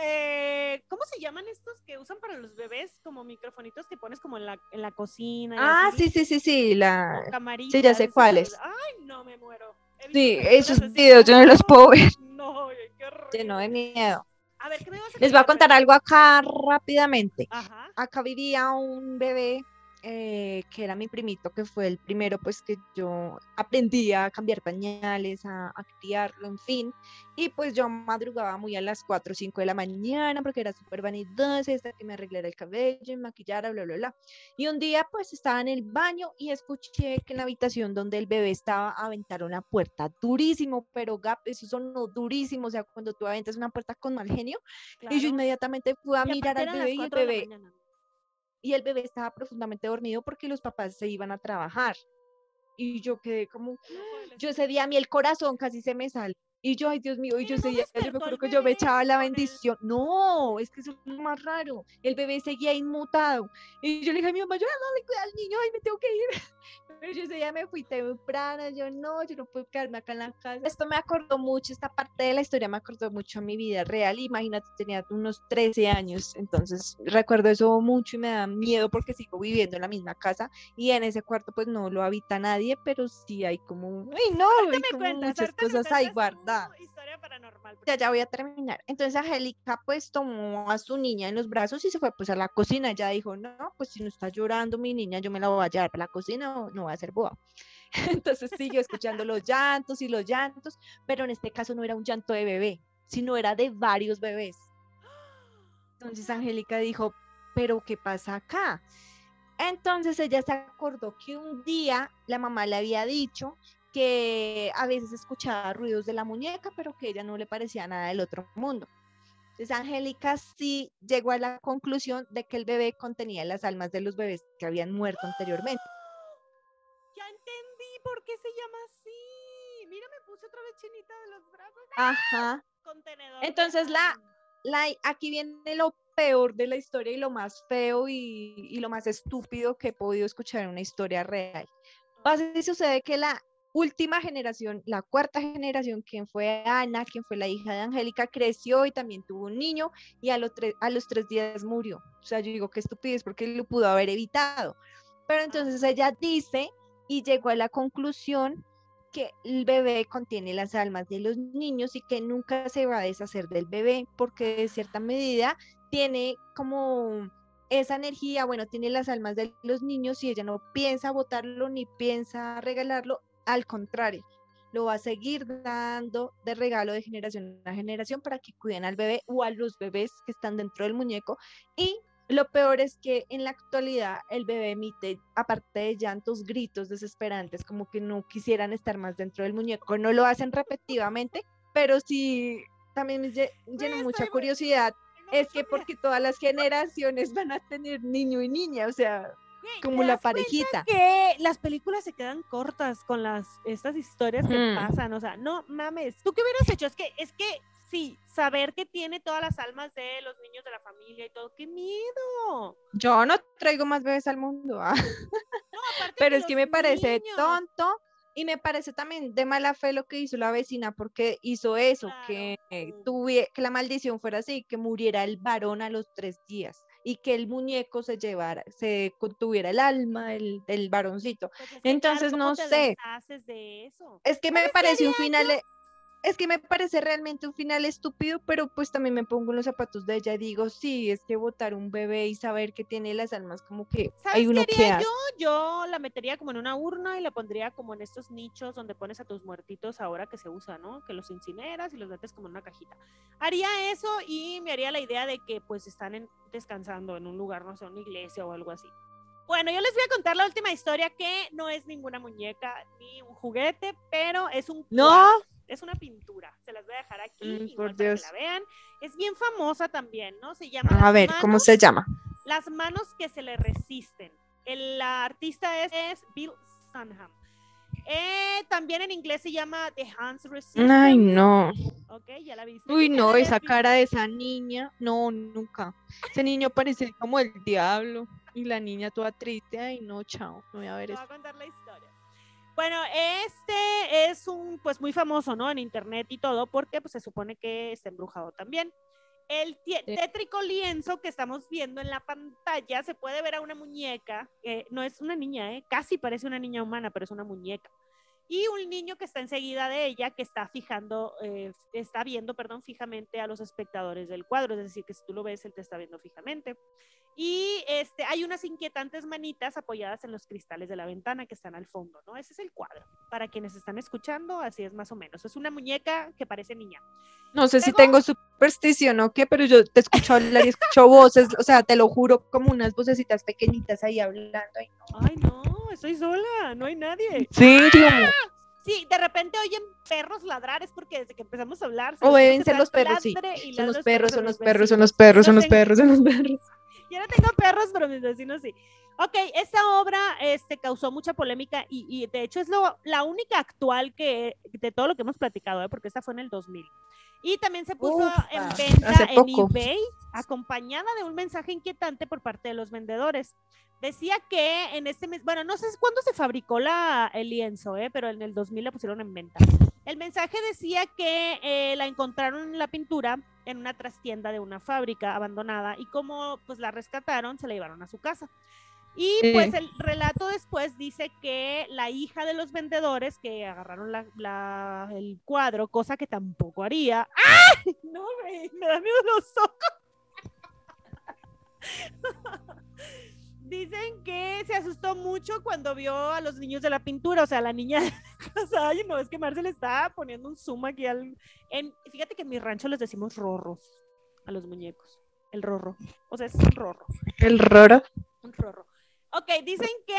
eh, ¿cómo se llaman estos que usan para los bebés como microfonitos que pones como en la, en la cocina? Ah, sí, sí, sí, sí, la... Sí, ya sé cuáles. Ay, no me muero. Sí, esos videos yo no los puedo ver. No, qué horror. Lleno de miedo. A ver, ¿qué me vas a Les voy a contar algo acá rápidamente. Ajá. Acá vivía un bebé eh, que era mi primito, que fue el primero, pues que yo aprendí a cambiar pañales, a, criarlo, en fin. Y pues yo madrugaba muy a las 4 o 5 de la mañana porque era súper vanidosa, hasta que me arreglara el cabello y maquillara, bla, bla, bla. Y un día pues estaba en el baño y escuché que en la habitación donde el bebé estaba aventaron una puerta durísimo, pero gap, eso sonó durísimo, o sea, cuando tú aventas una puerta con mal genio. Y yo inmediatamente fui a mirar al bebé y el bebé y el bebé estaba profundamente dormido porque los papás se iban a trabajar. Y yo quedé como, yo ese día a mí el corazón casi se me sale. Y yo, ay Dios mío, y yo ese día, yo me acuerdo que yo me echaba la bendición. No, es que eso es lo más raro. El bebé seguía inmutado. Y yo le dije a mi mamá, yo no le cuida al niño, ay, me tengo que ir. Pero yo ese día me fui temprano, yo no, yo no puedo quedarme acá en la casa. Esto me acordó mucho, esta parte de la historia me acordó mucho a mi vida real. Imagínate, tenía unos 13 años, entonces recuerdo eso mucho y me da miedo porque sigo viviendo en la misma casa y en ese cuarto pues no lo habita nadie, pero sí hay como, ay no, hay como muchas cosas ahí guardadas. Historia paranormal. Ya, ya voy a terminar. Entonces Angélica pues tomó a su niña en los brazos y se fue pues a la cocina. Ella dijo, no, pues si no está llorando mi niña, yo me la voy a llevar para la cocina o no a ser boa. Entonces siguió escuchando los llantos y los llantos, pero en este caso no era un llanto de bebé, sino era de varios bebés. Entonces Angélica dijo, pero ¿qué pasa acá? Entonces ella se acordó que un día la mamá le había dicho que a veces escuchaba ruidos de la muñeca, pero que ella no le parecía nada del otro mundo. Entonces Angélica sí llegó a la conclusión de que el bebé contenía las almas de los bebés que habían muerto anteriormente por qué se llama así. Mira, me puse otra vez chinita de los brazos. Ajá. Contenedor. Entonces, la, la, aquí viene lo peor de la historia y lo más feo y, y lo más estúpido que he podido escuchar en una historia real. Pasa y sucede que la última generación, la cuarta generación, quien fue Ana, quien fue la hija de Angélica, creció y también tuvo un niño y a, los a los tres días murió. O sea, yo digo que estupidez porque lo pudo haber evitado. Pero entonces ella dice y llegó a la conclusión que el bebé contiene las almas de los niños y que nunca se va a deshacer del bebé porque de cierta medida tiene como esa energía, bueno, tiene las almas de los niños y ella no piensa botarlo ni piensa regalarlo, al contrario, lo va a seguir dando de regalo de generación a generación para que cuiden al bebé o a los bebés que están dentro del muñeco y lo peor es que en la actualidad el bebé emite, aparte de llantos, gritos desesperantes, como que no quisieran estar más dentro del muñeco. No lo hacen repetitivamente, pero sí también me llena mucha curiosidad. Es que porque todas las generaciones van a tener niño y niña, o sea, como la parejita. Que las películas se quedan cortas con las estas historias que mm. pasan, o sea, no mames. ¿Tú qué hubieras hecho? Es que es que sí, saber que tiene todas las almas de los niños de la familia y todo, qué miedo. Yo no traigo más bebés al mundo, ah. pero es que me parece tonto y me parece también de mala fe lo que hizo la vecina porque hizo eso, que, tuve, que la maldición fuera así, que muriera el varón a los tres días y que el muñeco se llevara, se contuviera el alma del, del varoncito. Pues Entonces, no sé. Es que me parece un final es que me parece realmente un final estúpido, pero pues también me pongo en los zapatos de ella y digo, sí, es que votar un bebé y saber que tiene las almas como que hay uno que yo? Yo la metería como en una urna y la pondría como en estos nichos donde pones a tus muertitos ahora que se usa, ¿no? Que los incineras y los metes como en una cajita. Haría eso y me haría la idea de que pues están en- descansando en un lugar, no sé, una iglesia o algo así. Bueno, yo les voy a contar la última historia que no es ninguna muñeca ni un juguete, pero es un No. cuadro, es una pintura. Se las voy a dejar aquí Mm, por para Dios. que la vean. Es bien famosa también, ¿no? Se llama A ver, ¿cómo manos- se llama? Las manos que se le resisten. El la artista es, es Bill Sunham. Eh, también en inglés se llama The Hands Resistance. Ay, no. Ok, ya la viste. Uy, no, esa cara de esa niña. No, nunca. Ese niño parece como el diablo. Y la niña toda triste. Ay, no, chao. No voy a ver Te eso. voy a contar la historia. Bueno, este es un, pues muy famoso, ¿no? En internet y todo, porque pues se supone que está embrujado también. El tétrico lienzo que estamos viendo en la pantalla, se puede ver a una muñeca, que no es una niña, ¿eh? Casi parece una niña humana, pero es una muñeca. Y un niño que está enseguida de ella, que está fijando, eh, está viendo, perdón, fijamente a los espectadores del cuadro, es decir, que si tú lo ves, él te está viendo fijamente. Y este, hay unas inquietantes manitas apoyadas en los cristales de la ventana que están al fondo, ¿no? Ese es el cuadro. Para quienes están escuchando, así es más o menos. Es una muñeca que parece niña. No sé si tengo superstición o qué, pero yo te escucho hablar y escucho voces. O sea, te lo juro, como unas vocecitas pequeñitas ahí hablando. Ay, no. Ay, no, estoy sola, no hay nadie. Sí, Sí, de repente oyen perros ladrar, es porque desde que empezamos a hablar. O deben ser los perros, sí. Son los perros, son los perros, son los perros, son los perros, son los perros. Yo no tengo perros, pero mis vecinos sí. Ok, esta obra este, causó mucha polémica y, y de hecho es lo, la única actual que de todo lo que hemos platicado, ¿eh? porque esta fue en el 2000. Y también se puso en venta en poco. eBay, acompañada de un mensaje inquietante por parte de los vendedores. Decía que en este mes, bueno, no sé cuándo se fabricó la, el lienzo, ¿eh? pero en el 2000 la pusieron en venta. El mensaje decía que eh, la encontraron la pintura en una trastienda de una fábrica abandonada y como pues la rescataron, se la llevaron a su casa. Y pues el relato después dice que la hija de los vendedores que agarraron la- la- el cuadro, cosa que tampoco haría. ¡Ay! No, me da miedo los ojos. Dicen que se asustó mucho cuando vio a los niños de la pintura, o sea, la niña, o sea, ay, no, es que Marce le estaba poniendo un zoom aquí al... En, fíjate que en mi rancho les decimos rorros a los muñecos, el rorro, o sea, es un rorro. El roro. Un rorro. Ok, dicen que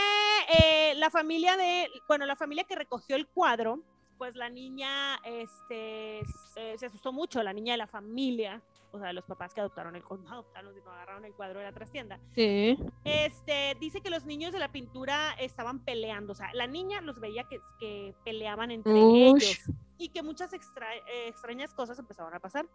eh, la familia de, bueno, la familia que recogió el cuadro, pues la niña este, se, se asustó mucho, la niña de la familia, o sea, los papás que adoptaron el, no adoptaron, sino agarraron el cuadro de la trastienda. Sí. Este, dice que los niños de la pintura estaban peleando, o sea, la niña los veía que, que peleaban entre Ush. ellos y que muchas extra- eh, extrañas cosas empezaron a pasar.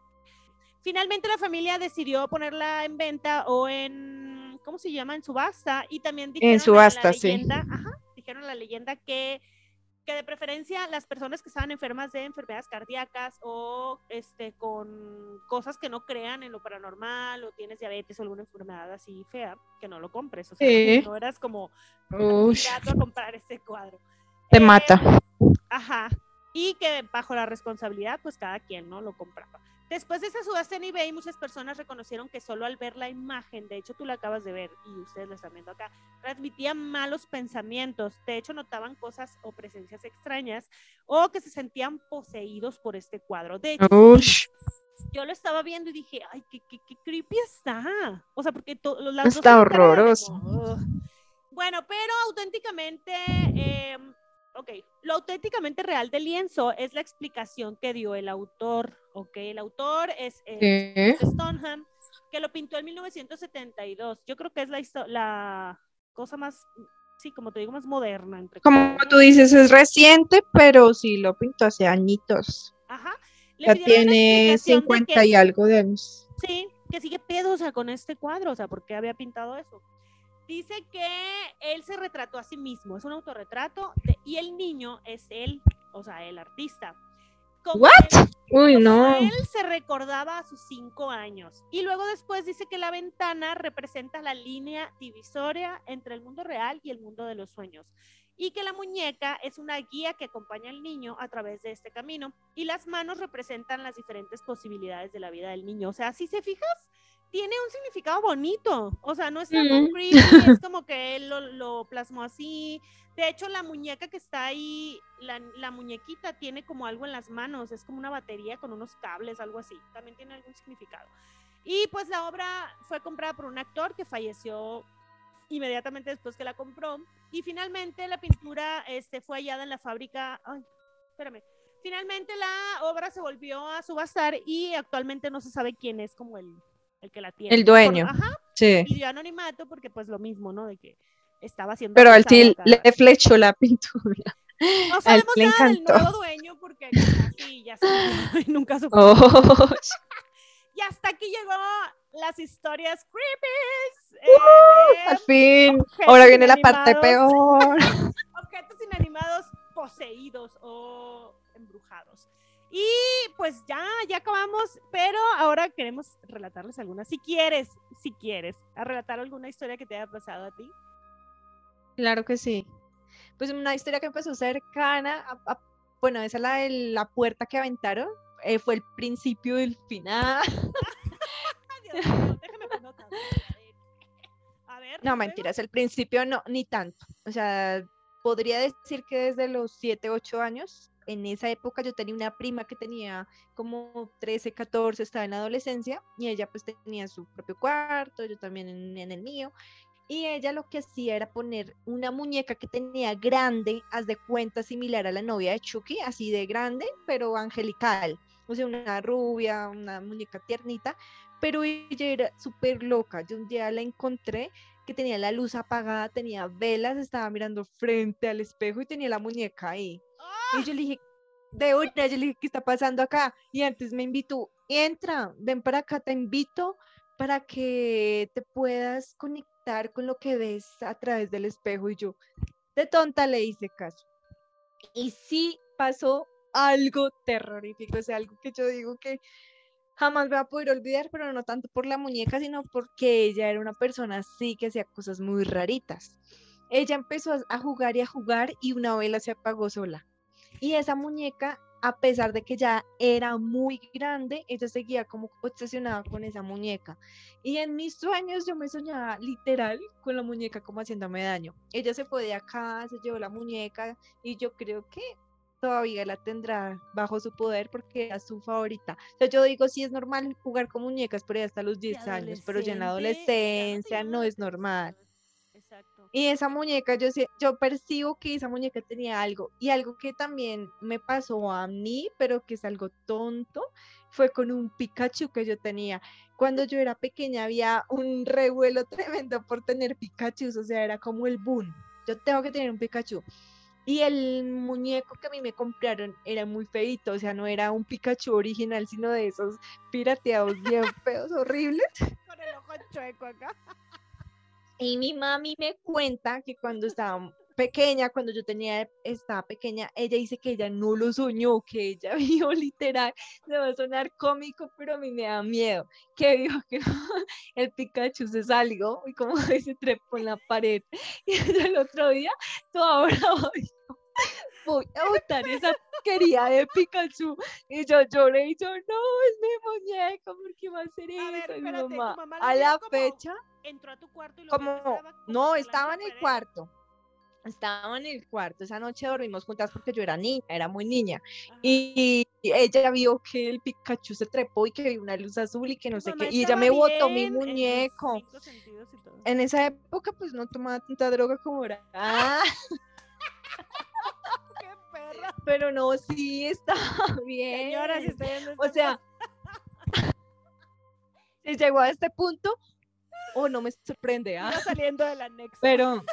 Finalmente la familia decidió ponerla en venta o en, ¿cómo se llama? En subasta y también dijeron subasta, la sí. leyenda, ajá, dijeron la leyenda que que de preferencia las personas que estaban enfermas de enfermedades cardíacas o este con cosas que no crean en lo paranormal o tienes diabetes o alguna enfermedad así fea, que no lo compres, o sea, Sí. no eras como a comprar ese cuadro. te Eh, mata. Ajá. Y que bajo la responsabilidad, pues cada quien, ¿no? Lo compraba. Después de esa subasta en eBay, muchas personas reconocieron que solo al ver la imagen, de hecho tú la acabas de ver y ustedes la están viendo acá, transmitía malos pensamientos. De hecho, notaban cosas o presencias extrañas o que se sentían poseídos por este cuadro. De hecho, Ush, yo lo estaba viendo y dije, ay, qué, qué, qué creepy está. O sea, porque las Está horroroso. Bueno, pero auténticamente, eh, ok, lo auténticamente real del lienzo es la explicación que dio el autor, ok, el autor es, eh, Sí. Stoneham, que lo pintó en 1972. Yo creo que es la, la cosa más, sí, como te digo, más moderna. Entre Como tú dices, es reciente, pero sí lo pintó hace añitos. Ajá. Le Ya tiene explicación de 50 que- y algo de años. Sí, que sigue pedo, o sea, con este cuadro, o sea, ¿por qué había pintado eso? Dice que él se retrató a sí mismo, es un autorretrato, de- y el niño es él, o sea, el artista. Como ¿What? él- Uy, no. él se recordaba a sus cinco años. Y luego después dice que la ventana representa la línea divisoria entre el mundo real y el mundo de los sueños. y que la muñeca es una guía que acompaña al niño a través de este camino y las manos representan las diferentes posibilidades de la vida del niño. O sea, si se fijas, tiene un significado bonito. O sea, no es tan creepy, es como que él lo, plasmó así. De hecho, la muñeca que está ahí, la, la, muñequita tiene como algo en las manos, es como una batería con unos cables, algo así. También tiene algún significado. Y pues la obra fue comprada por un actor que falleció inmediatamente después que la compró. Y finalmente la pintura este, fue hallada en la fábrica. Ay, espérame. Finalmente la obra se volvió a subastar y actualmente no se sabe quién es como el, el que la tiene. El dueño. ajá. Sí. Anonimato porque pues lo mismo, ¿no? De que estaba haciendo... Pero al til le flechó la pintura. No sabemos nada del nuevo dueño porque sí, ya se, nunca supo. Oh. y hasta aquí llegó las historias creepy. Uh, al fin. Ahora viene la parte peor. objetos inanimados poseídos o embrujados. Y pues ya, ya acabamos, pero ahora queremos relatarles alguna. Si quieres, si quieres, a relatar alguna historia que te haya pasado a ti. Claro que sí. Pues una historia que empezó cercana, bueno, esa es la de la puerta que aventaron, eh, fue el principio del final. no, mentiras, el principio no, ni tanto. O sea, podría decir que desde los 7, 8 años, en esa época yo tenía una prima que tenía como 13, 14, estaba en la adolescencia y ella pues tenía su propio cuarto, yo también en, el mío. Y ella lo que hacía era poner una muñeca que tenía grande, haz de cuenta similar a la novia de Chucky, así de grande, pero angelical. O sea, una rubia, una muñeca tiernita, pero ella era súper loca. Yo un día la encontré que tenía la luz apagada, tenía velas, estaba mirando frente al espejo y tenía la muñeca ahí. Y yo le dije, de una, yo le dije, ¿qué está pasando acá? Y antes me invitó, entra, ven para acá, te invito para que te puedas conectar con lo que ves a través del espejo. Y yo, de tonta le hice caso. Y sí pasó algo terrorífico, o sea, algo que yo digo que jamás voy a poder olvidar, pero no tanto por la muñeca, sino porque ella era una persona así que hacía cosas muy raritas. Ella empezó a jugar y a jugar y una vela se apagó sola. Y esa muñeca, a pesar de que ya era muy grande, ella seguía como obsesionada con esa muñeca. Y en mis sueños yo me soñaba literal con la muñeca como haciéndome daño. Ella se fue de acá, se llevó la muñeca y yo creo que todavía la tendrá bajo su poder porque era su favorita. O sea, yo digo, sí es normal jugar con muñecas por ahí hasta los 10 años, pero ya en la adolescencia no es normal. Y esa muñeca, yo, yo percibo que esa muñeca tenía algo. Y algo que también me pasó a mí, pero que es algo tonto, fue con un Pikachu que yo tenía. Cuando yo era pequeña había un revuelo tremendo por tener Pikachu, o sea, era como el boom. Yo tengo que tener un Pikachu. Y el muñeco que a mí me compraron era muy feito, o sea, no era un Pikachu original, sino de esos pirateados bien feos, horribles. Con el ojo chueco acá. Y mi mami me cuenta que cuando estaba pequeña, cuando yo tenía, estaba pequeña, ella dice que ella no lo soñó, que ella vio literal, se va a sonar cómico, pero a mí me da miedo, que vio que el Pikachu se salió y como se trepó en la pared. Y el otro día, toda brava, voy a botar esa quería de Pikachu. Y yo lloré y yo, no, es mi muñeco, ¿por qué va a ser eso? mi mamá, a la fecha. Entró a tu cuarto y lo como, no, estaba en el cuarto. Estaba en el cuarto, esa noche dormimos juntas porque yo era niña, era muy niña. Y, ella vio que el Pikachu se trepó y que vio una luz azul y que no sé qué. Y ella me botó mi muñeco. En, esa época, pues no tomaba tanta droga como ahora. Ah. Pero no, sí está bien. Señora, si o sea, si llegó a este punto, oh, no me sorprende. ¿ah? saliendo del anexo. Pero,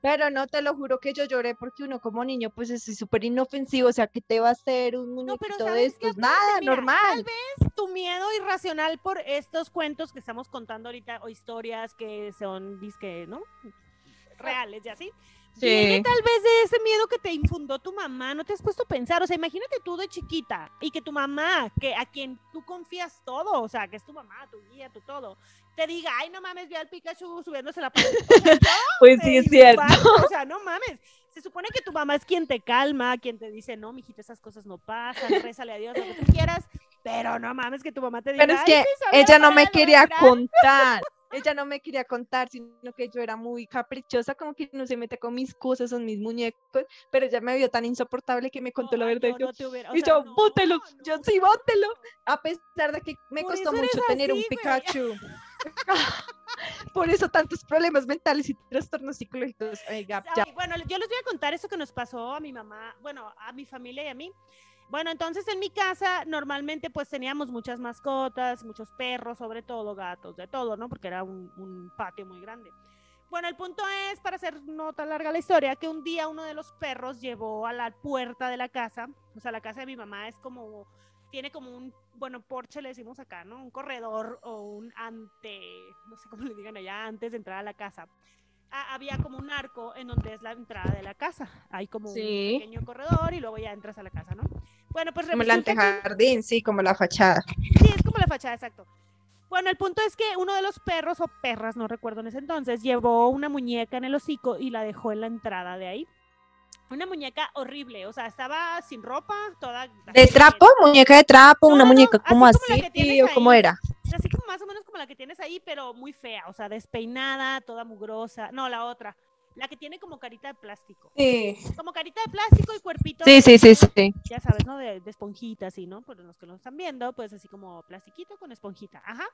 pero no, te lo juro que yo lloré porque uno como niño pues es súper inofensivo, o sea, que te va a hacer un muñequito de estos? Nada, normal. Tal vez tu miedo irracional por estos cuentos que estamos contando ahorita o historias que son, disque, ¿no? Reales y así Viene tal vez de ese miedo que te infundó tu mamá, no te has puesto a pensar, o sea, imagínate tú de chiquita y que tu mamá, que a quien tú confías todo, o sea, que es tu mamá, tu guía, tu todo, te diga, ay, no mames, vi al Pikachu subiéndose la pared. pues sí, es cierto. o sea, no mames. Se supone que tu mamá es quien te calma, quien te dice, no, mijita, esas cosas no pasan, rézale a Dios, lo que tú quieras, pero no mames que tu mamá te diga. Pero es que ella no me quería contar ella no me quería contar, sino que yo era muy caprichosa, como que no se mete con mis cosas, son mis muñecos, pero ella me vio tan insoportable que me contó la verdad. y yo, bótelo, yo sí, bótelo, a pesar de que me costó mucho tener un Pikachu. Por eso tantos problemas mentales y trastornos psicológicos. bueno, yo les voy a contar eso que nos pasó a mi mamá, bueno, a mi familia y a mí. Bueno, entonces en mi casa normalmente pues teníamos muchas mascotas, muchos perros, sobre todo gatos, de todo, ¿no? Porque era un, patio muy grande. Bueno, el punto es, para hacer no tan larga la historia, que un día uno de los perros llevó a la puerta de la casa, o sea, la casa de mi mamá es como, tiene como un, bueno, porche le decimos acá, ¿no? Un corredor o un ante, no sé cómo le digan allá, antes de entrar a la casa. Había como un arco en donde es la entrada de la casa. Hay como un pequeño corredor y luego ya entras a la casa, ¿no? Bueno, pues Como el antejardín, sí, como la fachada. Sí, es como la fachada, exacto. Bueno, el punto es que uno de los perros o perras, no recuerdo en ese entonces, llevó una muñeca en el hocico y la dejó en la entrada de ahí. Una muñeca horrible, o sea, estaba sin ropa, toda... ¿De trapo? ¿Muñeca de trapo? ¿Una muñeca como así? así ¿O cómo era? Así como más o menos como la que tienes ahí, pero muy fea, o sea, despeinada, toda mugrosa. No, la otra. La que tiene como carita de plástico. Sí. Como carita de plástico y cuerpito. Sí, sí, sí, sí. Ya sabes, ¿no? De, de esponjita, así, ¿no? Por los que lo están viendo, pues así como plastiquito con esponjita. Ajá.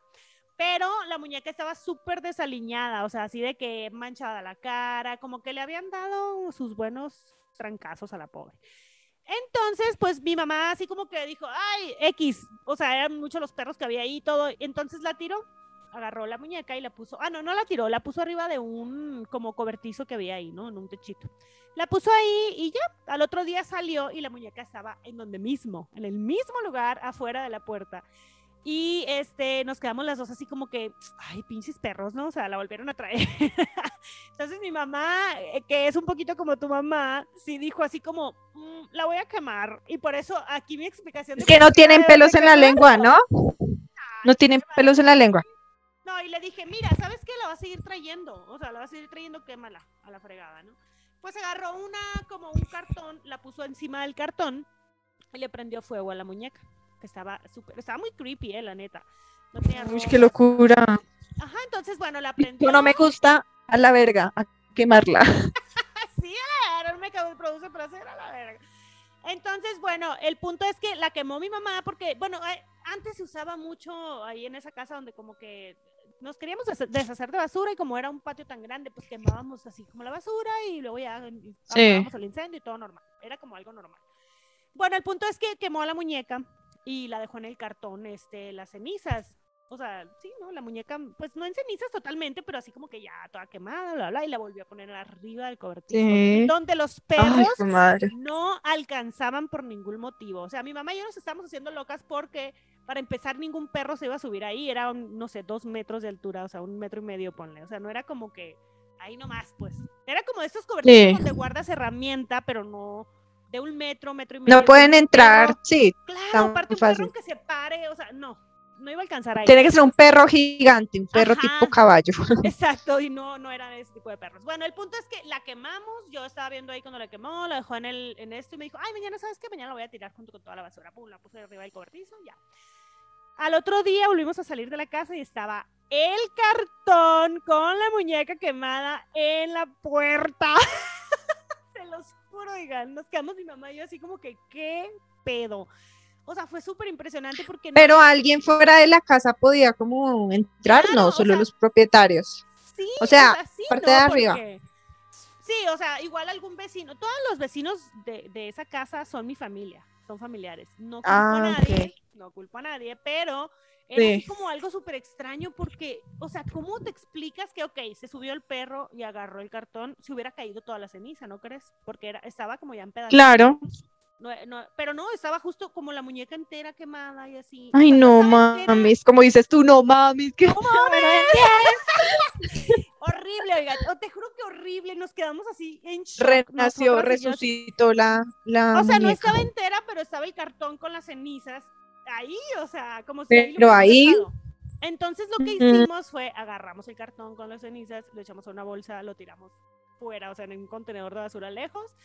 Pero la muñeca estaba súper desaliñada, o sea, así de que manchada la cara, como que le habían dado sus buenos trancazos a la pobre. Entonces, pues mi mamá así como que dijo, ay, X, o sea, eran muchos los perros que había ahí y todo, entonces la tiró agarró la muñeca y la puso, ah, no, no la tiró, la puso arriba de un como cobertizo que había ahí, ¿no? En un techito. La puso ahí y ya, al otro día salió y la muñeca estaba en donde mismo, en el mismo lugar, afuera de la puerta. Y este, nos quedamos las dos así como que, ay, pinches perros, ¿no? O sea, la volvieron a traer. Entonces mi mamá, eh, que es un poquito como tu mamá, sí dijo así como, mm, la voy a quemar. Y por eso aquí mi explicación... Es que no tienen pelos en la lengua, ¿no? No tienen pelos en la lengua. No, y le dije, mira, ¿sabes qué? La va a seguir trayendo. O sea, la va a seguir trayendo, quémala a la fregada, ¿no? Pues agarró una, como un cartón, la puso encima del cartón y le prendió fuego a la muñeca. Que estaba súper, estaba muy creepy, eh, la neta. No tenía Uy, qué locura. Ajá, entonces, bueno, la prendió. No me gusta a la verga, a quemarla. sí, a la verga, me produce placer a la verga. Entonces, bueno, el punto es que la quemó mi mamá porque, bueno, antes se usaba mucho ahí en esa casa donde como que nos queríamos deshacer de basura y como era un patio tan grande, pues quemábamos así como la basura y luego ya apagábamos el incendio y todo normal. Era como algo normal. Bueno, el punto es que quemó a la muñeca y la dejó en el cartón, este, las cenizas. O sea, sí, ¿no? La muñeca, pues no en cenizas totalmente, pero así como que ya toda quemada, bla, bla, y la volvió a poner arriba del cobertizo. Donde los perros no alcanzaban por ningún motivo. O sea, mi mamá y yo nos estábamos haciendo locas porque para empezar, ningún perro se iba a subir ahí, era, no sé, dos metros de altura, o sea, un metro y medio, ponle. O sea, no era como que ahí nomás, pues. Era como estos cobertizos donde guardas herramienta, pero no de un metro, metro y medio. No pueden entrar, sí. Claro, aparte un perro que se pare, o sea, no, no iba a alcanzar ahí. Tiene que ser un perro gigante, un perro tipo caballo. Exacto, y no, no eran ese tipo de perros. Bueno, el punto es que la quemamos, yo estaba viendo ahí cuando la quemó, la dejó en, el, en esto y me dijo, ay, mañana, ¿sabes qué? Mañana la voy a tirar junto con toda la basura. Pum, la puse arriba del cobertizo, ya. Al otro día volvimos a salir de la casa y estaba el cartón con la muñeca quemada en la puerta. Se los juro, oigan, nos quedamos mi mamá y yo así como que, ¿qué pedo? O sea, fue súper impresionante porque... Pero alguien fuera de la casa podía como entrar, no, solo los propietarios. Sí, o sea, parte de arriba. Sí, o sea, igual algún vecino, todos los vecinos de, de esa casa son mi familia son familiares. No culpo a ah, nadie, no culpo a nadie, pero es como algo súper extraño porque, o sea, ¿cómo te explicas que, ok, se subió el perro y agarró el cartón, se hubiera caído toda la ceniza, ¿no crees? Porque era, estaba como ya en pedazos. Claro. pero no, estaba justo como la muñeca entera quemada y así. Ay, no mames, como dices tú, no mames, que no mames. Horrible, oiga, te juro que horrible, nos quedamos así en shock. Renació, resucitó la, la. O sea, no estaba entera, pero estaba el cartón con las cenizas ahí, o sea, como si. Pero ahí. Entonces lo que hicimos fue agarramos el cartón con las cenizas, lo echamos a una bolsa, lo tiramos fuera, o sea, en un contenedor de basura lejos,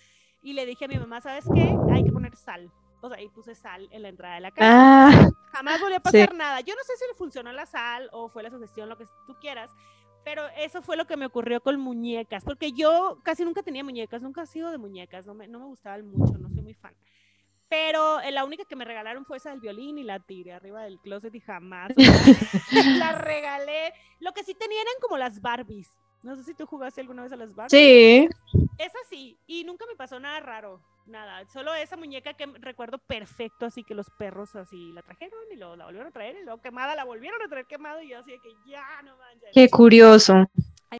y le dije a mi mamá, ¿sabes qué? Hay que poner sal. O sea, ahí puse sal en la entrada de la casa. Ah, Jamás volvió a pasar nada. Yo no sé si le funcionó la sal o fue la sugestión, lo que tú quieras, pero eso fue lo que me ocurrió con muñecas, porque yo casi nunca tenía muñecas, nunca he sido de muñecas, no me, no me gustaban mucho, no soy muy fan. Pero eh, la única que me regalaron fue esa del violín y la tiré arriba del closet y jamás la regalé. Lo que sí tenían eran como las Barbies. No sé si tú jugaste alguna vez a las Barbies. Sí. Es así, y nunca me pasó nada raro, nada. Solo esa muñeca que recuerdo perfecto, así que los perros así la trajeron y luego la volvieron a traer y luego quemada la volvieron a traer quemada y yo así de que ya no manches. Qué curioso.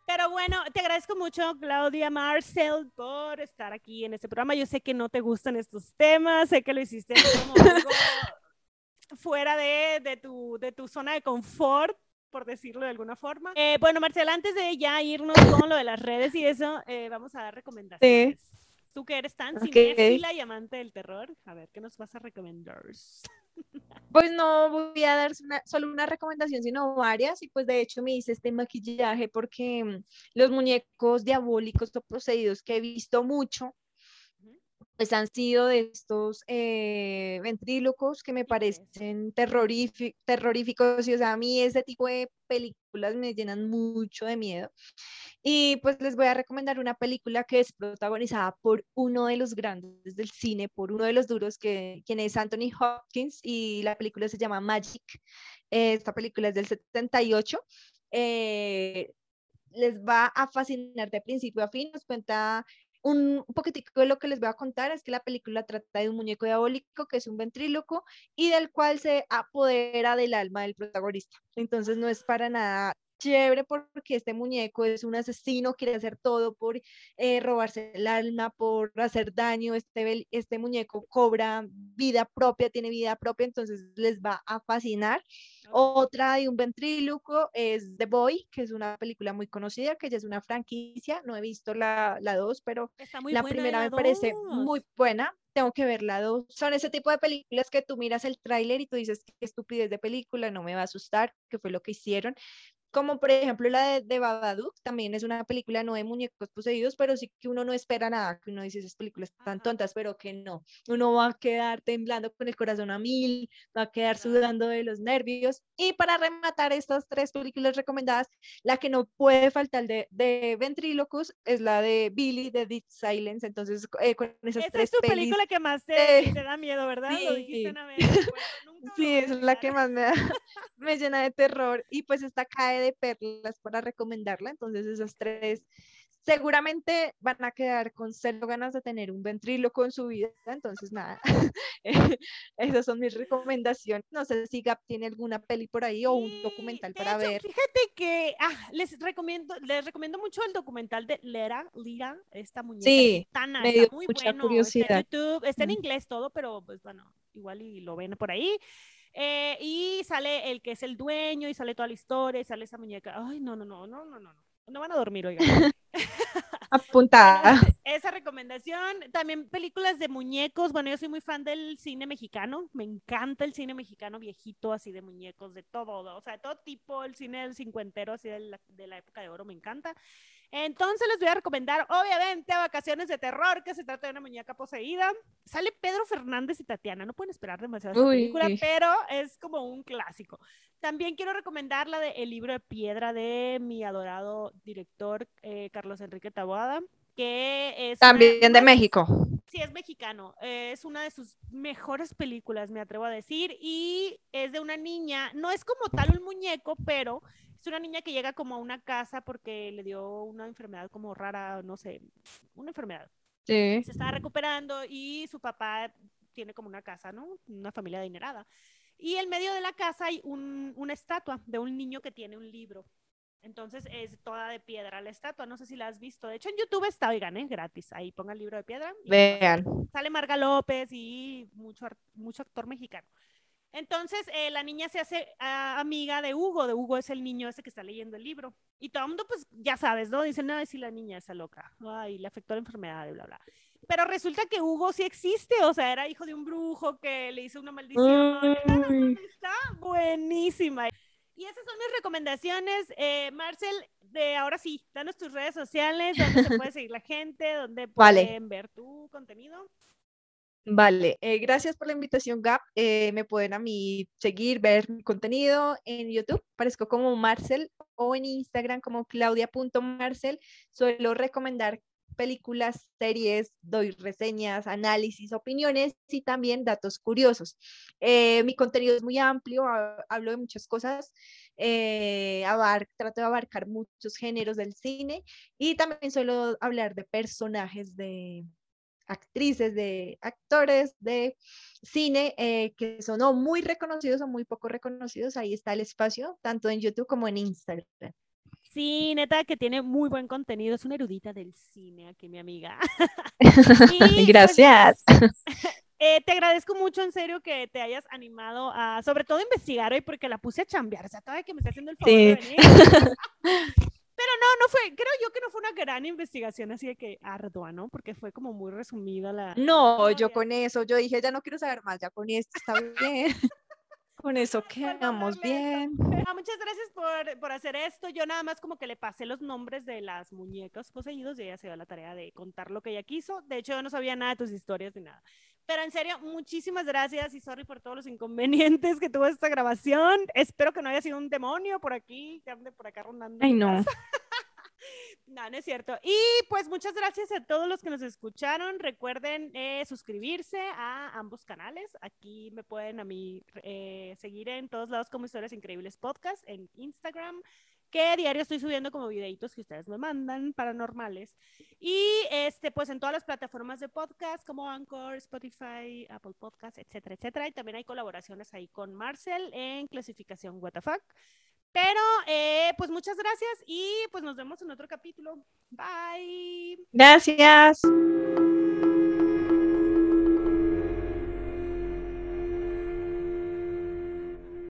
Pero bueno, te agradezco mucho, Claudia Marcel, por estar aquí en este programa. Yo sé que no te gustan estos temas, sé que lo hiciste como algo fuera de, de, tu, de tu zona de confort, por decirlo de alguna forma. Eh, bueno, Marcel, antes de ya irnos con lo de las redes y eso, eh, vamos a dar recomendaciones. Tú que eres tan okay. y amante del terror, a ver, ¿qué nos vas a recomendar? Pues no voy a dar solo una recomendación, sino varias. Y pues de hecho me hice este maquillaje porque mm, los muñecos diabólicos o poseídos que he visto mucho, pues han sido de estos eh, ventrílocos que me parecen terroríficos. Y o sea, a mí ese tipo de películas me llenan mucho de miedo. Y pues les voy a recomendar una película que es protagonizada por uno de los grandes del cine, por uno de los duros, que, quien es Anthony Hopkins, y la película se llama Magic. Esta película es del 78. Eh, les va a fascinar de principio a fin. Nos cuenta un, poquitico de lo que les voy a contar es que la película trata de un muñeco diabólico que es un ventríloco y del cual se apodera del alma del protagonista. Entonces no es para nada chévere porque este muñeco es un asesino, quiere hacer todo por eh, robarse el alma, por hacer daño. Este, este muñeco cobra vida propia, tiene vida propia, entonces les va a fascinar. Otra de un ventríloco es The Boy, que es una película muy conocida, que ya es una franquicia. No he visto la, la dos, pero la primera me parece muy buena. Tengo que ver la dos. Son ese tipo de películas que tú miras el tráiler y tú dices, qué estupidez de película, no me va a asustar, que fue lo que hicieron como por ejemplo la de, de, Babadook, también es una película no de muñecos poseídos, pero sí que uno no espera nada, que uno dice esas películas tan tontas, pero que no, uno va a quedar temblando con el corazón a mil, va a quedar sudando de los nervios. Y para rematar estas tres películas recomendadas, la que no puede faltar de, de Ventrílocos es la de Billy, de Deep Silence, entonces eh, con esas Esa tres es tu película que más te, te, da miedo, ¿verdad? Sí, Lo dijiste una vez. sí es la que más me, da, me llena de terror y pues esta cae de perlas para recomendarla. Entonces esas tres seguramente van a quedar con cero ganas de tener un ventrilo con su vida. Entonces nada, esas son mis recomendaciones. No sé si Gap tiene alguna peli por ahí o un documental para ver. Fíjate que ah, les recomiendo, les recomiendo mucho el documental de Lera, Lira, esta muñeca sí, me dio muy mucha curiosidad. Está en YouTube, está en inglés todo, pero pues bueno, igual y lo ven por ahí. Eh, y sale el que es el dueño y sale toda la historia y sale esa muñeca. Ay, no, no, no, no, no, no. No van a dormir, oigan. Apuntada. Esa recomendación. También películas de muñecos. Bueno, yo soy muy fan del cine mexicano. Me encanta el cine mexicano viejito, así de muñecos, de todo. O sea, de todo tipo. El cine del cincuentero, así de la, de la época de oro, me encanta. Entonces les voy a recomendar, obviamente, a Vacaciones de Terror, que se trata de una muñeca poseída. Sale Pedro Fernández y Tatiana, no pueden esperar demasiado película, pero es como un clásico. También quiero recomendar la de El libro de piedra de mi adorado director eh, Carlos Enrique Taboada, que es... También de México. Sí, es mexicano. es una de sus mejores películas, me atrevo a decir, y es de una niña, no es como tal un muñeco, pero es una niña que llega como a una casa porque le dio una enfermedad como rara, no sé, una enfermedad. Sí. Se está recuperando y su papá tiene como una casa, ¿no? Una familia adinerada. Y en medio de la casa hay un, una estatua de un niño que tiene un libro. Entonces es toda de piedra la estatua. No sé si la has visto. De hecho, en YouTube está, oigan, es gratis. Ahí ponga el libro de piedra. Vean. Sale Marga López y mucho, mucho actor mexicano. Entonces eh, la niña se hace ah, amiga de Hugo, de Hugo es el niño ese que está leyendo el libro. Y todo el mundo, pues ya sabes, ¿no? Dicen, no, si la niña está loca, ay, le afectó la enfermedad y bla, bla. Pero resulta que Hugo sí existe, o sea, era hijo de un brujo que le hizo una maldición. Está buenísima. Y esas son mis recomendaciones. Eh, Marcel, de ahora sí, danos tus redes sociales, donde te puede seguir la gente, donde pueden ver tu contenido. Vale, eh, gracias por la invitación, Gap. Eh, me pueden a mí seguir, ver mi contenido en YouTube, parezco como Marcel, o en Instagram como claudia.marcel. Suelo recomendar películas, series, doy reseñas, análisis, opiniones y también datos curiosos. Eh, mi contenido es muy amplio, hablo de muchas cosas, trato de abarcar muchos géneros del cine y también suelo hablar de personajes de, actrices, de actores de cine eh, que son o muy reconocidos o muy poco reconocidos. Ahí está el espacio, tanto en YouTube como en Instagram. Sí, neta, que tiene muy buen contenido. Es una erudita del cine aquí, mi amiga. Pues, Gracias. eh, te agradezco mucho, en serio, que te hayas animado a, sobre todo, investigar hoy, porque la puse a chambear. O sea, todavía que me está haciendo el favor de venir. Pero no, no fue, creo yo que no fue una gran investigación así de que ardua, ¿no? Porque fue como muy resumida la... No, yo con eso, yo dije, ya no quiero saber más, ya con esto está bien. con eso quedamos bien. Ah, muchas gracias por, por, hacer esto. Yo nada más como que le pasé los nombres de las muñecas poseídos y ella se dio la tarea de contar lo que ella quiso. De hecho, yo no sabía nada de tus historias ni nada. Pero en serio, muchísimas gracias y sorry por todos los inconvenientes que tuvo esta grabación. Espero que no haya sido un demonio por aquí, que ande por acá rondando. Ay, no. No, no es cierto. Y pues muchas gracias a todos los que nos escucharon. Recuerden eh, suscribirse a ambos canales. Aquí me pueden a mí eh, seguir en todos lados como Historias Increíbles Podcast, en Instagram, que diario estoy subiendo como videitos que ustedes me mandan paranormales. Y este, pues en todas las plataformas de podcast como Anchor, Spotify, Apple Podcast, etcétera, etcétera. Y también hay colaboraciones ahí con Marcel en clasificación WTF. Pero, eh, pues muchas gracias y pues nos vemos en otro capítulo. Bye. Gracias.